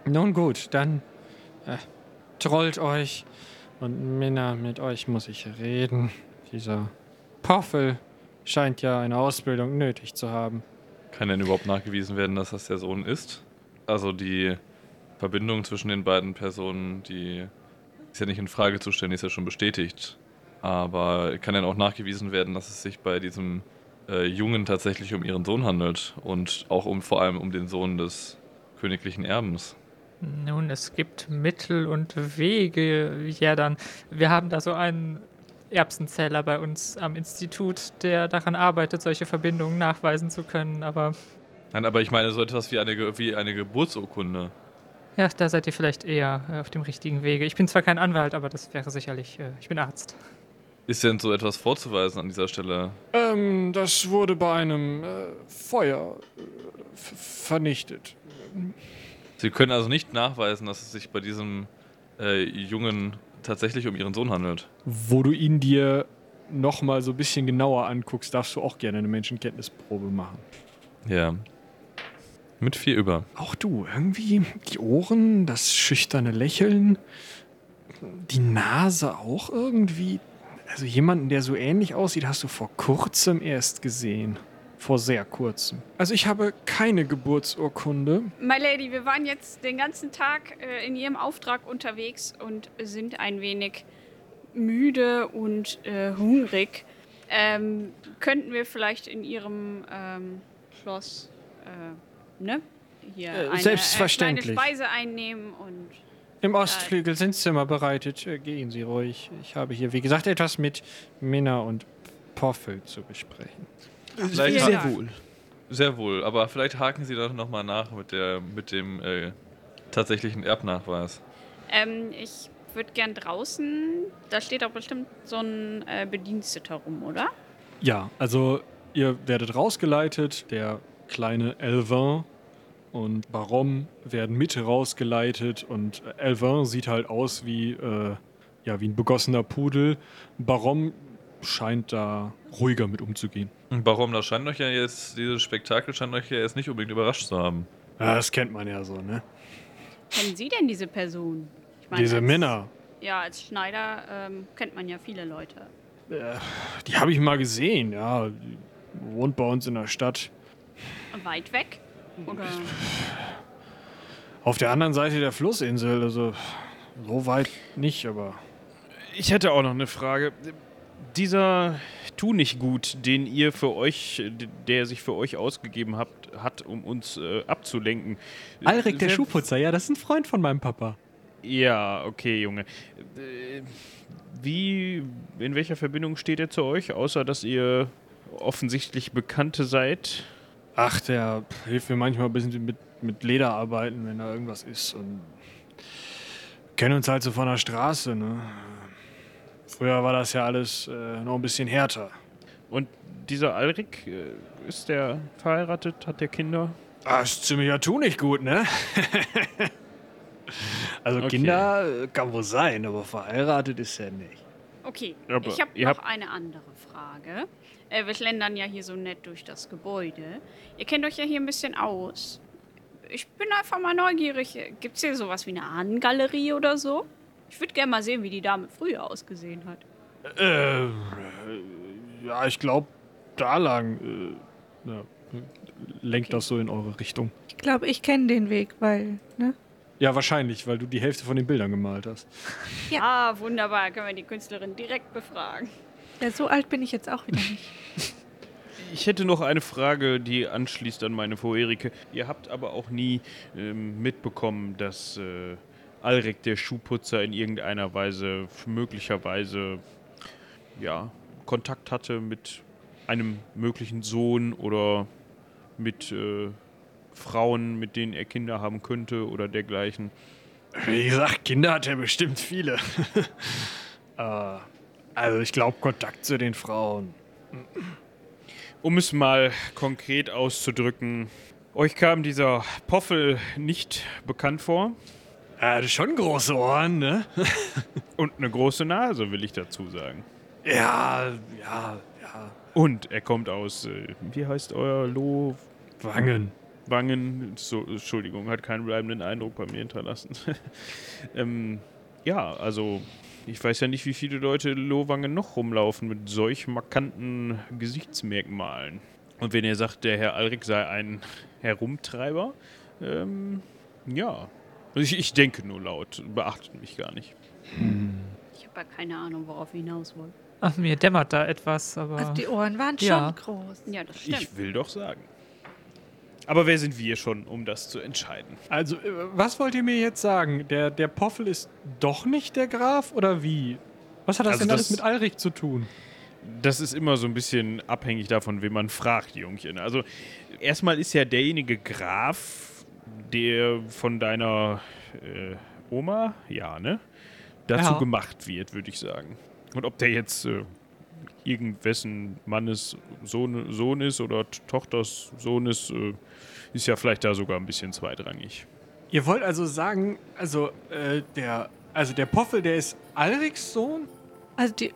Nun gut, dann äh, trollt euch. Und Männer, mit euch muss ich reden. Dieser Poffel scheint ja eine Ausbildung nötig zu haben. Kann denn überhaupt nachgewiesen werden, dass das der Sohn ist? Also die Verbindung zwischen den beiden Personen, die ist ja nicht in Frage zu stellen, die ist ja schon bestätigt. Aber kann denn auch nachgewiesen werden, dass es sich bei diesem äh, Jungen tatsächlich um ihren Sohn handelt und auch um vor allem um den Sohn des königlichen Erbens? Nun, es gibt Mittel und Wege, ja dann. Wir haben da so einen Erbsenzähler bei uns am Institut, der daran arbeitet, solche Verbindungen nachweisen zu können, aber Nein, aber ich meine so etwas wie eine, wie eine Geburtsurkunde. ja, da seid ihr vielleicht eher äh, auf dem richtigen Wege. Ich bin zwar kein Anwalt, aber das wäre sicherlich, äh, ich bin Arzt. Ist denn so etwas vorzuweisen an dieser Stelle? Ähm, das wurde bei einem äh, Feuer äh, vernichtet. Sie können also nicht nachweisen, dass es sich bei diesem äh, Jungen tatsächlich um ihren Sohn handelt. Wo du ihn dir nochmal so ein bisschen genauer anguckst, darfst du auch gerne eine Menschenkenntnisprobe machen. Ja. Mit vier über. Auch du, irgendwie die Ohren, das schüchterne Lächeln, die Nase auch irgendwie. Also jemanden, der so ähnlich aussieht, hast du vor kurzem erst gesehen. Vor sehr kurzem. Also ich habe keine Geburtsurkunde. My Lady, wir waren jetzt den ganzen Tag äh, in Ihrem Auftrag unterwegs und sind ein wenig müde und äh, hungrig. Ähm, könnten wir vielleicht in Ihrem ähm, Schloss, äh, ne? Hier Äh, eine, selbstverständlich. Äh, kleine Speise einnehmen und Im Ostflügel sind Zimmer bereitet. Äh, Gehen Sie ruhig. Ich habe hier, wie gesagt, etwas mit Minna und Poffel zu besprechen. Vielleicht Vielen ha- Dank. wohl. Sehr wohl, aber vielleicht haken Sie doch nochmal nach mit, der, mit dem äh, tatsächlichen Erbnachweis. ähm, ich würde gern draußen, da steht doch bestimmt so ein äh, Bediensteter rum, oder? Ja, also ihr werdet rausgeleitet. Der kleine Elvin und Barom werden mit rausgeleitet. Und Elvin sieht halt aus wie, äh, ja, wie ein begossener Pudel. Barom scheint da ruhiger mit umzugehen. Und warum? Das scheint euch ja jetzt, dieses Spektakel scheint euch ja jetzt nicht unbedingt überrascht zu haben. Ja, das kennt man ja so, ne? Kennen Sie denn diese Person? Ich meine, Diese als- Männer, Ja, als Schneider ähm, kennt man ja viele Leute. die habe ich mal gesehen, ja. Die wohnt bei uns in der Stadt. Weit weg? Oder? Auf der anderen Seite der Flussinsel, also so weit nicht, aber. Ich hätte auch noch eine Frage. Dieser Tu nicht gut, den ihr für euch, der sich für euch ausgegeben habt, hat, um uns äh, abzulenken. Alrik, der Schuhputzer, ja, das ist ein Freund von meinem Papa. Ja, okay, Junge. Äh, Wie, in welcher Verbindung steht er zu euch, außer dass ihr offensichtlich Bekannte seid? Ach, der hilft mir manchmal ein bisschen mit, mit Lederarbeiten, wenn da irgendwas ist. Und kennen uns halt so von der Straße, ne? Früher war das ja alles äh, noch ein bisschen härter. Und dieser Alrik, äh, ist der verheiratet? Hat der Kinder? Ah, ist ziemlicher nicht gut, ne? also Okay. Kinder äh, kann wohl sein, aber verheiratet ist er nicht. Okay, Aber ich habe noch eine andere Frage. Äh, wir schlendern ja hier so nett durch das Gebäude. Ihr kennt euch ja hier ein bisschen aus. Ich bin einfach mal neugierig. Gibt es hier sowas wie eine Ahnengalerie oder so? Ich würde gerne mal sehen, wie die Dame früher ausgesehen hat. Äh, ja, ich glaube, da lang äh, ja, lenkt das so in eure Richtung. Ich glaube, ich kenne den Weg, weil, ne? Ja, wahrscheinlich, weil du die Hälfte von den Bildern gemalt hast. Ja. Ah, wunderbar. Können wir die Künstlerin direkt befragen. Ja, so alt bin ich jetzt auch wieder nicht. Ich hätte noch eine Frage, die anschließt an meine vorherige. Ihr habt aber auch nie ähm, mitbekommen, dass äh, Alrik, der Schuhputzer, in irgendeiner Weise möglicherweise ja, Kontakt hatte mit einem möglichen Sohn oder mit äh, Frauen, mit denen er Kinder haben könnte oder dergleichen. Wie gesagt, Kinder hat er bestimmt viele. äh, also ich glaube, Kontakt zu den Frauen. Um es mal konkret auszudrücken, euch kam dieser Poffel nicht bekannt vor. Er hatte schon große Ohren, ne? Und eine große Nase, will ich dazu sagen. Ja, ja, ja. Und er kommt aus, äh, wie heißt euer Lo? Wangen. Wangen. So, Entschuldigung, hat keinen bleibenden Eindruck bei mir hinterlassen. ähm, ja, also ich weiß ja nicht, wie viele Leute in Lohwangen noch rumlaufen mit solch markanten Gesichtsmerkmalen. Und wenn ihr sagt, der Herr Alrik sei ein Herumtreiber, ähm, ja. Also ich, ich denke nur laut, beachtet mich gar nicht. Ich habe ja keine Ahnung, worauf ihr hinaus wollt. Ach, mir dämmert da etwas, aber. Also die Ohren waren Ja. schon groß. Ja, das stimmt. Ich will doch sagen. Aber wer sind wir schon, um das zu entscheiden? Also, äh, was wollt ihr mir jetzt sagen? Der, der Poffel ist doch nicht der Graf oder wie? Was hat das Also denn alles das- mit Alrich zu tun? Das ist immer so ein bisschen abhängig davon, wen man fragt, Jungchen. Also, erstmal ist ja derjenige Graf, der von deiner äh, Oma, ja, ne? Dazu Ja. gemacht wird, würde ich sagen. Und ob der jetzt äh, irgendwessen Mannes Sohn, Sohn ist oder Tochters Sohn ist, äh, ist ja vielleicht da sogar ein bisschen zweitrangig. Ihr wollt also sagen, also, äh, der, also der Poffel, der ist Alrichs Sohn? Also die,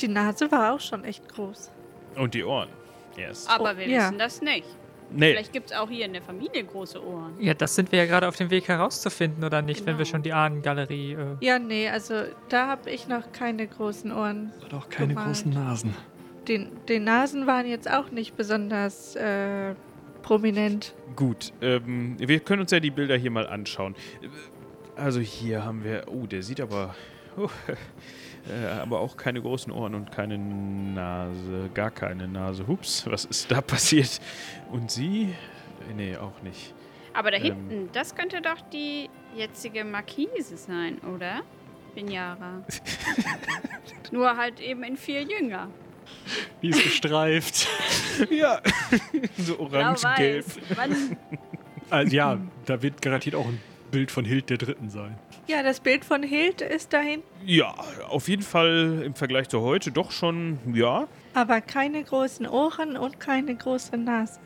die Nase war auch schon echt groß. Und die Ohren erst. Aber Oh, wir ja. wissen das nicht. Nee, Vielleicht gibt es auch hier in der Familie große Ohren. Ja, das sind wir ja gerade auf dem Weg herauszufinden, oder nicht, wenn wir Genau. schon die Ahnengalerie. Äh, Ja, nee, also da habe ich noch keine großen Ohren. Doch keine Gemalt. großen Nasen. Die, die Nasen waren jetzt auch nicht besonders äh, prominent. Gut, ähm, wir können uns ja die Bilder hier mal anschauen. Also hier haben wir, oh, der sieht aber, oh, äh, aber auch keine großen Ohren und keine Nase, gar keine Nase. Hups, was ist da passiert? Und sie? Äh, Nee, auch nicht. Aber da Ähm. hinten, das könnte doch die jetzige Markise sein, oder? Binjara. Nur halt eben in viel jünger. Die ist gestreift. Ja, so orange-gelb. Also, ja, da wird garantiert auch ein Bild von Hild der Dritten sein. Ja, das Bild von Hild ist dahin, Ja, auf jeden Fall im Vergleich zu heute doch schon, ja. aber keine großen Ohren und keine große Nase.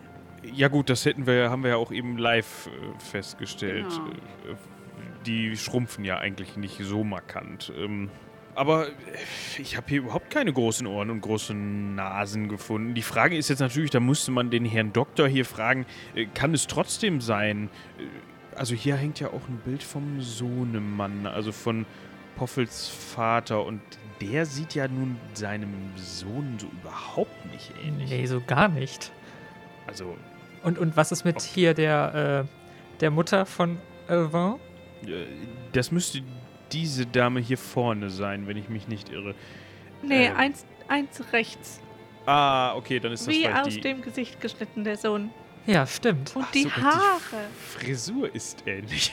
Ja gut, das hätten wir, haben wir ja auch eben live äh, festgestellt. Genau. Äh, die schrumpfen ja eigentlich nicht so markant. Ähm, aber äh, ich habe hier überhaupt keine großen Ohren und großen Nasen gefunden. Die Frage ist jetzt natürlich, da musste man den Herrn Doktor hier fragen, kann es trotzdem sein? Also hier hängt ja auch ein Bild vom Sohnemann, also von Poffels Vater und der sieht ja nun seinem Sohn so überhaupt nicht ähnlich. nee, so gar nicht. Also Und, und was ist mit hier der, äh, der Mutter von Elvin? Äh, Das müsste diese Dame hier vorne sein, wenn ich mich nicht irre. Nee, Ähm. eins, eins rechts. Ah, okay, dann ist das Wie aus die dem Gesicht geschnitten, der Sohn. Ja, stimmt. Und Ach die und die Haare. Frisur ist ähnlich.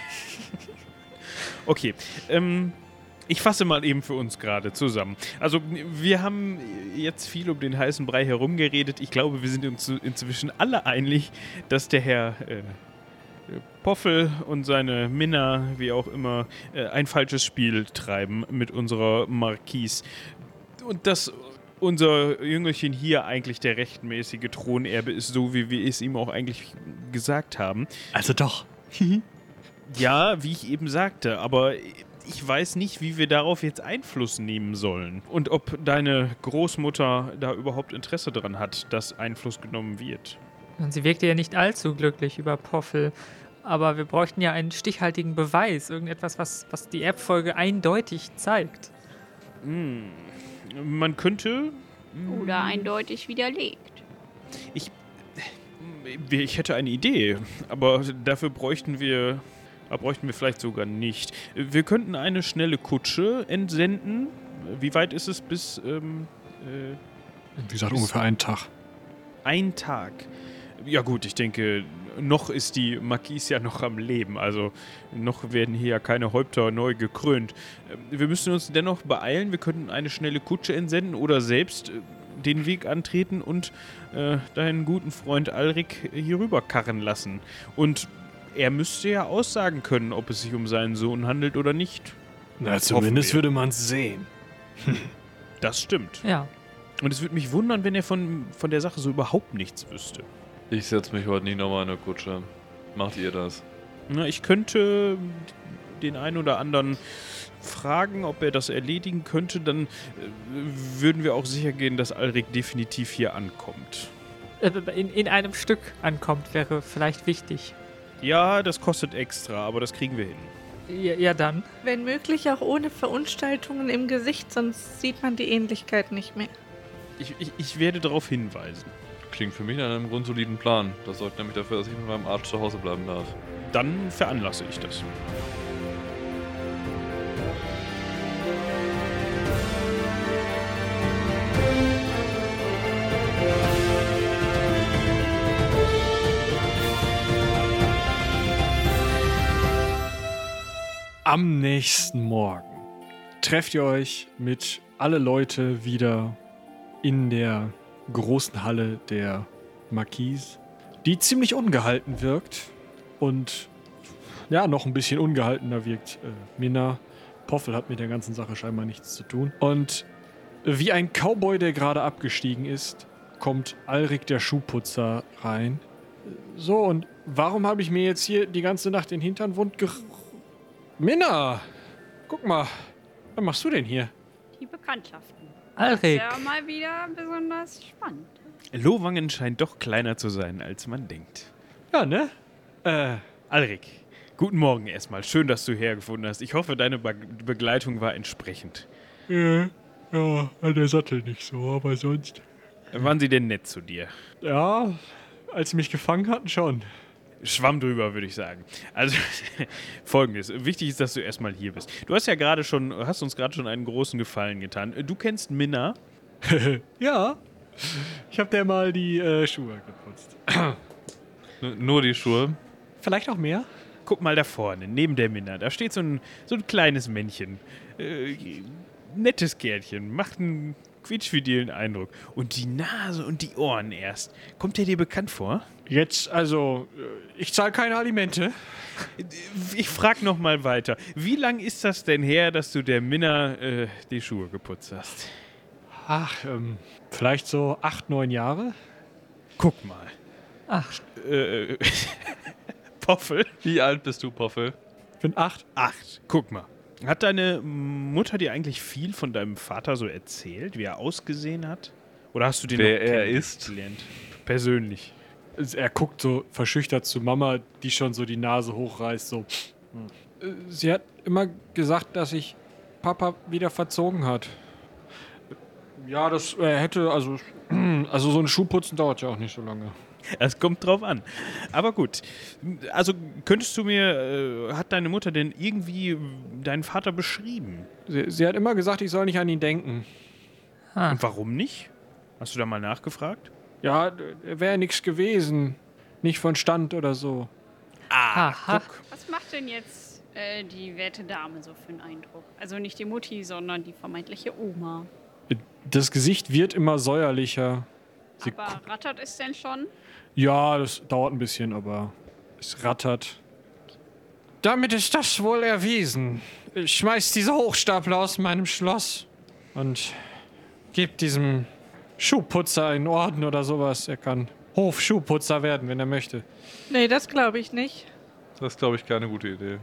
okay, ähm, ich fasse mal eben für uns gerade zusammen. Also, wir haben jetzt viel um den heißen Brei herumgeredet. Ich glaube, wir sind uns inzwischen alle einig, dass der Herr äh, Poffel und seine Minna, wie auch immer, äh, ein falsches Spiel treiben mit unserer Marquise. Und dass unser Jüngerchen hier eigentlich der rechtmäßige Thronerbe ist, so wie wir es ihm auch eigentlich gesagt haben. Also doch. Ja, wie ich eben sagte, aber ich weiß nicht, wie wir darauf jetzt Einfluss nehmen sollen. Und ob deine Großmutter da überhaupt Interesse dran hat, dass Einfluss genommen wird. Und sie wirkte ja nicht allzu glücklich über Poffel. Aber wir bräuchten ja einen stichhaltigen Beweis, irgendetwas, was, was die Erbfolge eindeutig zeigt. Hm. Man könnte. Oder eindeutig widerlegt. Ich. Ich hätte eine Idee, aber dafür bräuchten wir. Bräuchten wir vielleicht sogar nicht. Wir könnten eine schnelle Kutsche entsenden. Wie weit ist es bis. Ähm, äh, Wie gesagt, ungefähr einen Tag. ein Tag. Ja gut, ich denke, noch ist die Marquise ja noch am Leben. Also noch werden hier ja keine Häupter neu gekrönt. Ähm, Wir müssen uns dennoch beeilen. Wir könnten eine schnelle Kutsche entsenden oder selbst äh, den Weg antreten und äh, deinen guten Freund Alrik hier rüber karren lassen. Und er müsste ja aussagen können, ob es sich um seinen Sohn handelt oder nicht. Na, zumindest würde man es sehen. Das stimmt. Ja. Und es würde mich wundern, wenn er von, von der Sache so überhaupt nichts wüsste. Ich setze mich heute nicht nochmal in eine Kutsche. Macht ihr das? Na, ich könnte den einen oder anderen fragen, ob er das erledigen könnte. Dann äh, würden wir auch sicher gehen, dass Alrik definitiv hier ankommt. Äh, In, in einem Stück ankommt, wäre vielleicht wichtig. Ja, das kostet extra, aber das kriegen wir hin. Ja, ja dann. Wenn möglich auch ohne Verunstaltungen im Gesicht, sonst sieht man die Ähnlichkeit nicht mehr. Ich, ich, ich werde darauf hinweisen. Klingt für mich nach einem grundsoliden Plan. Das sorgt nämlich dafür, dass ich mit meinem Arzt zu Hause bleiben darf. Dann veranlasse ich das. Am nächsten Morgen trefft ihr euch mit alle Leute wieder in der großen Halle der Marquise, die ziemlich ungehalten wirkt und ja, noch ein bisschen ungehaltener wirkt äh, Minna. Poffel hat mit der ganzen Sache scheinbar nichts zu tun. Und wie ein Cowboy, der gerade abgestiegen ist, kommt Alrik der Schuhputzer rein. So, und warum habe ich mir jetzt hier die ganze Nacht den Hintern wund ger... Minna! Guck mal, was machst du denn hier? Die Bekanntschaften. Alrik. Ist ja mal wieder besonders spannend. Lowangen scheint doch kleiner zu sein, als man denkt. Ja, ne? Äh, Alrik, guten Morgen erstmal. Schön, dass du hergefunden hast. Ich hoffe, deine Be Begleitung war entsprechend. Ja, ja, der Sattel nicht so, aber sonst. Waren sie denn nett zu dir? Ja, als sie mich gefangen hatten, schon. Schwamm drüber, würde ich sagen. Also, folgendes. Wichtig ist, dass du erstmal hier bist. Du hast ja gerade schon, hast uns gerade schon einen großen Gefallen getan. Du kennst Minna. ja. Ich habe der mal die äh, Schuhe geputzt. Nur die Schuhe. Vielleicht auch mehr? Guck mal da vorne, neben der Minna. Da steht so ein, so ein kleines Männchen. Äh, nettes Kerlchen. Macht einen quietschfidelen Eindruck. Und die Nase und die Ohren erst. Kommt der dir bekannt vor? Jetzt, also, äh, ich zahle keine Alimente. Ich frag noch mal weiter. Wie lang ist das denn her, dass du der Minna äh, die Schuhe geputzt hast? Ach, ähm, vielleicht so acht, neun Jahre? Guck mal. Ach, Äh, Poffel? Wie alt bist du, Poffel? Ich bin acht. Acht. Guck mal. Hat deine Mutter dir eigentlich viel von deinem Vater so erzählt, wie er ausgesehen hat? Oder hast du den Wer noch er kennengelernt? Persönlich. Er guckt so verschüchtert zu Mama, die schon so die Nase hochreißt, so. Äh, Sie hat immer gesagt, dass sich Papa wieder verzogen hat. Ja, das äh, hätte, also, also so ein Schuhputzen dauert ja auch nicht so lange. Es kommt drauf an. Aber gut. Also könntest du mir, äh, hat deine Mutter denn irgendwie deinen Vater beschrieben? Sie, sie hat immer gesagt, ich soll nicht an ihn denken. ah. Und warum nicht? Hast du da mal nachgefragt? Ja, wäre nichts gewesen. Nicht von Stand oder so. Aha. Was macht denn jetzt äh, die werte Dame so für einen Eindruck? Also nicht die Mutti, sondern die vermeintliche Oma. Das Gesicht wird immer säuerlicher. Sie Aber rattert es denn schon? Ja, das dauert ein bisschen, aber es rattert. Damit ist das wohl erwiesen. Ich schmeiß diese Hochstapler aus meinem Schloss und geb diesem Schuhputzer einen Orden oder sowas. Er kann Hofschuhputzer werden, wenn er möchte. Nee, das glaube ich nicht. Das ist, glaube ich, keine gute Idee.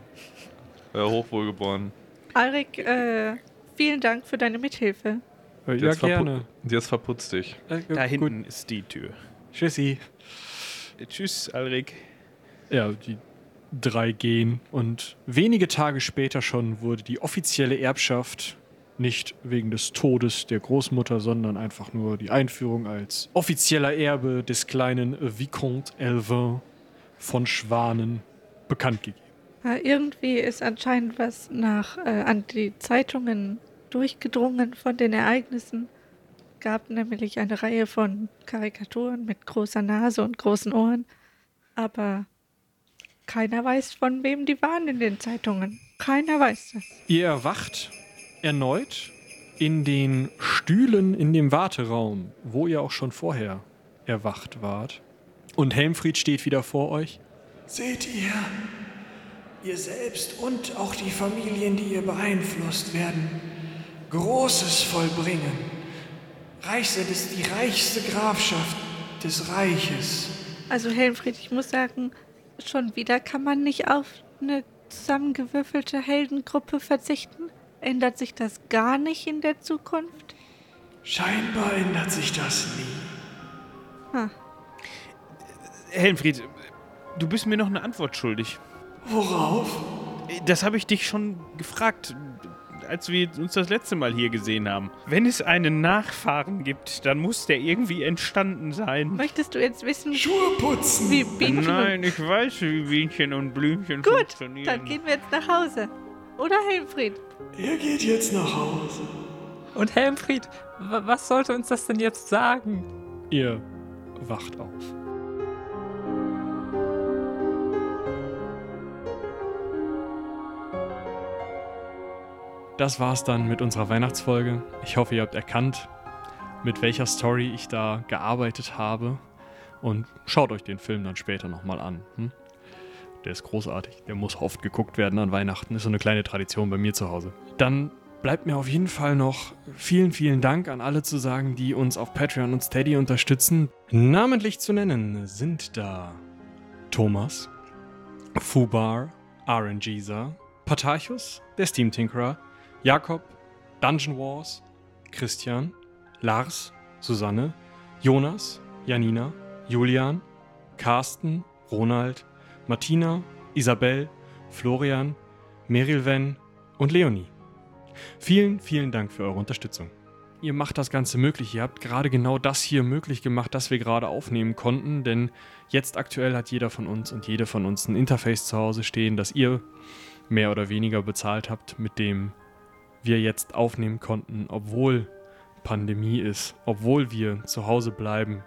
Wäre hochwohlgeboren. Alrik, äh, vielen Dank für deine Mithilfe. Äh, ja, jetzt gerne. Und jetzt verputzt dich. Äh, Da gut. hinten ist die Tür. Tschüssi. Tschüss, Alrik. Ja, die drei gehen. Und wenige Tage später schon wurde die offizielle Erbschaft nicht wegen des Todes der Großmutter, sondern einfach nur die Einführung als offizieller Erbe des kleinen Vicomte Elvin von Schwanen bekannt gegeben. Ja, irgendwie ist anscheinend was nach äh, an die Zeitungen durchgedrungen von den Ereignissen. Gab nämlich eine Reihe von Karikaturen mit großer Nase und großen Ohren. Aber keiner weiß, von wem die waren in den Zeitungen. Keiner weiß das. Ihr erwacht erneut in den Stühlen in dem Warteraum, wo ihr auch schon vorher erwacht wart. Und Helmfried steht wieder vor euch. Seht ihr, ihr selbst und auch die Familien, die ihr beeinflusst, werden Großes vollbringen. Reichsend ist die reichste Grafschaft des Reiches. Also Helmfried, ich muss sagen, schon wieder kann man nicht auf eine zusammengewürfelte Heldengruppe verzichten. Ändert sich das gar nicht in der Zukunft? Scheinbar ändert sich das nie. Hm. Helmfried, du bist mir noch eine Antwort schuldig. Worauf? Das habe ich dich schon gefragt, als wir uns das letzte Mal hier gesehen haben. Wenn es einen Nachfahren gibt, dann muss der irgendwie entstanden sein. Möchtest du jetzt wissen, Schuhe putzen. wie Bienchen Nein, ich weiß, wie Bienchen und Blümchen Gut, funktionieren. dann gehen wir jetzt nach Hause. Oder Helmfried? Er geht jetzt nach Hause. Und Helmfried, wa- was sollte uns das denn jetzt sagen? Ihr wacht auf. Das war's dann mit unserer Weihnachtsfolge. Ich hoffe, ihr habt erkannt, mit welcher Story ich da gearbeitet habe. Und schaut euch den Film dann später nochmal an. Hm? Der ist großartig. Der muss oft geguckt werden an Weihnachten. Ist so eine kleine Tradition bei mir zu Hause. Dann bleibt mir auf jeden Fall noch vielen, vielen Dank an alle zu sagen, die uns auf Patreon und Steady unterstützen. Namentlich zu nennen sind da Thomas, Fubar, RNGeser, Patarchus, der Steam Tinkerer, Jakob, Dungeon Wars, Christian, Lars, Susanne, Jonas, Janina, Julian, Carsten, Ronald, Martina, Isabel, Florian, Merilven und Leonie. Vielen, vielen Dank für eure Unterstützung. Ihr macht das Ganze möglich. Ihr habt gerade genau das hier möglich gemacht, das wir gerade aufnehmen konnten, denn jetzt aktuell hat jeder von uns und jede von uns ein Interface zu Hause stehen, das ihr mehr oder weniger bezahlt habt, mit dem wir jetzt aufnehmen konnten, obwohl Pandemie ist, obwohl wir zu Hause bleiben,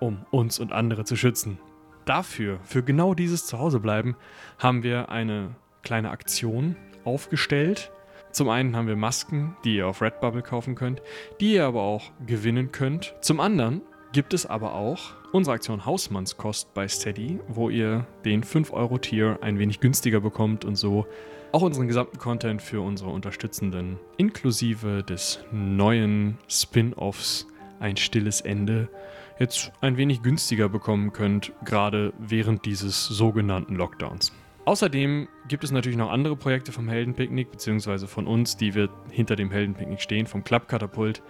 um uns und andere zu schützen. Dafür, für genau dieses Zuhausebleiben, haben wir eine kleine Aktion aufgestellt. Zum einen haben wir Masken, die ihr auf Redbubble kaufen könnt, die ihr aber auch gewinnen könnt. Zum anderen gibt es aber auch unsere Aktion Hausmannskost bei Steady, wo ihr den 5-Euro-Tier ein wenig günstiger bekommt und so auch unseren gesamten Content für unsere Unterstützenden inklusive des neuen Spin-offs Ein stilles Ende jetzt ein wenig günstiger bekommen könnt, gerade während dieses sogenannten Lockdowns. Außerdem gibt es natürlich noch andere Projekte vom Heldenpicknick, beziehungsweise von uns, die wir hinter dem Heldenpicknick stehen, vom Klappkatapult,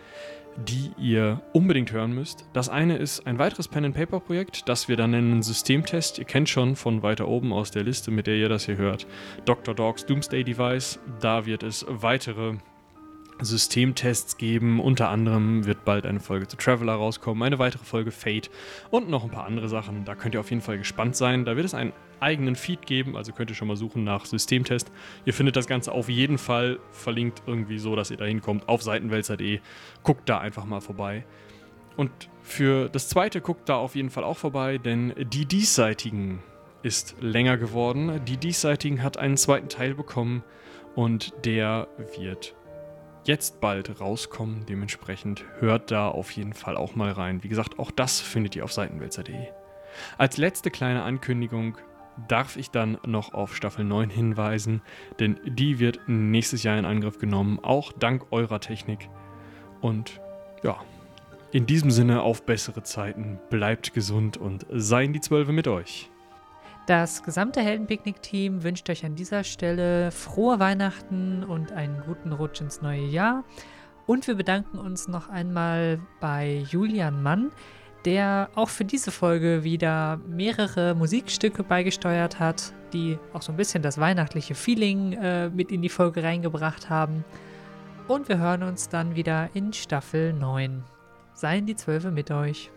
die ihr unbedingt hören müsst. Das eine ist ein weiteres Pen-and-Paper-Projekt, das wir dann nennen Systemtest. Ihr kennt schon von weiter oben aus der Liste, mit der ihr das hier hört, Dr. Dogs Doomsday Device. Da wird es weitere Systemtests geben. Unter anderem wird bald eine Folge zu Traveler rauskommen, eine weitere Folge Fate und noch ein paar andere Sachen. Da könnt ihr auf jeden Fall gespannt sein. Da wird es einen eigenen Feed geben, also könnt ihr schon mal suchen nach Systemtest. Ihr findet das Ganze auf jeden Fall verlinkt irgendwie so, dass ihr da hinkommt auf seitenwälzer.de. Guckt da einfach mal vorbei. Und für das zweite guckt da auf jeden Fall auch vorbei, denn die Diesseitigen ist länger geworden. Die Diesseitigen hat einen zweiten Teil bekommen und der wird jetzt bald rauskommen. Dementsprechend hört da auf jeden Fall auch mal rein. Wie gesagt, auch das findet ihr auf seitenwälzer.de. Als letzte kleine Ankündigung darf ich dann noch auf Staffel 9 hinweisen, denn die wird nächstes Jahr in Angriff genommen, auch dank eurer Technik. Und ja, in diesem Sinne auf bessere Zeiten, bleibt gesund und seien die Zwölfe mit euch. Das gesamte Heldenpicknick-Team wünscht euch an dieser Stelle frohe Weihnachten und einen guten Rutsch ins neue Jahr. Und wir bedanken uns noch einmal bei Julian Mann, der auch für diese Folge wieder mehrere Musikstücke beigesteuert hat, die auch so ein bisschen das weihnachtliche Feeling äh, mit in die Folge reingebracht haben. Und wir hören uns dann wieder in Staffel 9. Seien die Zwölfe mit euch.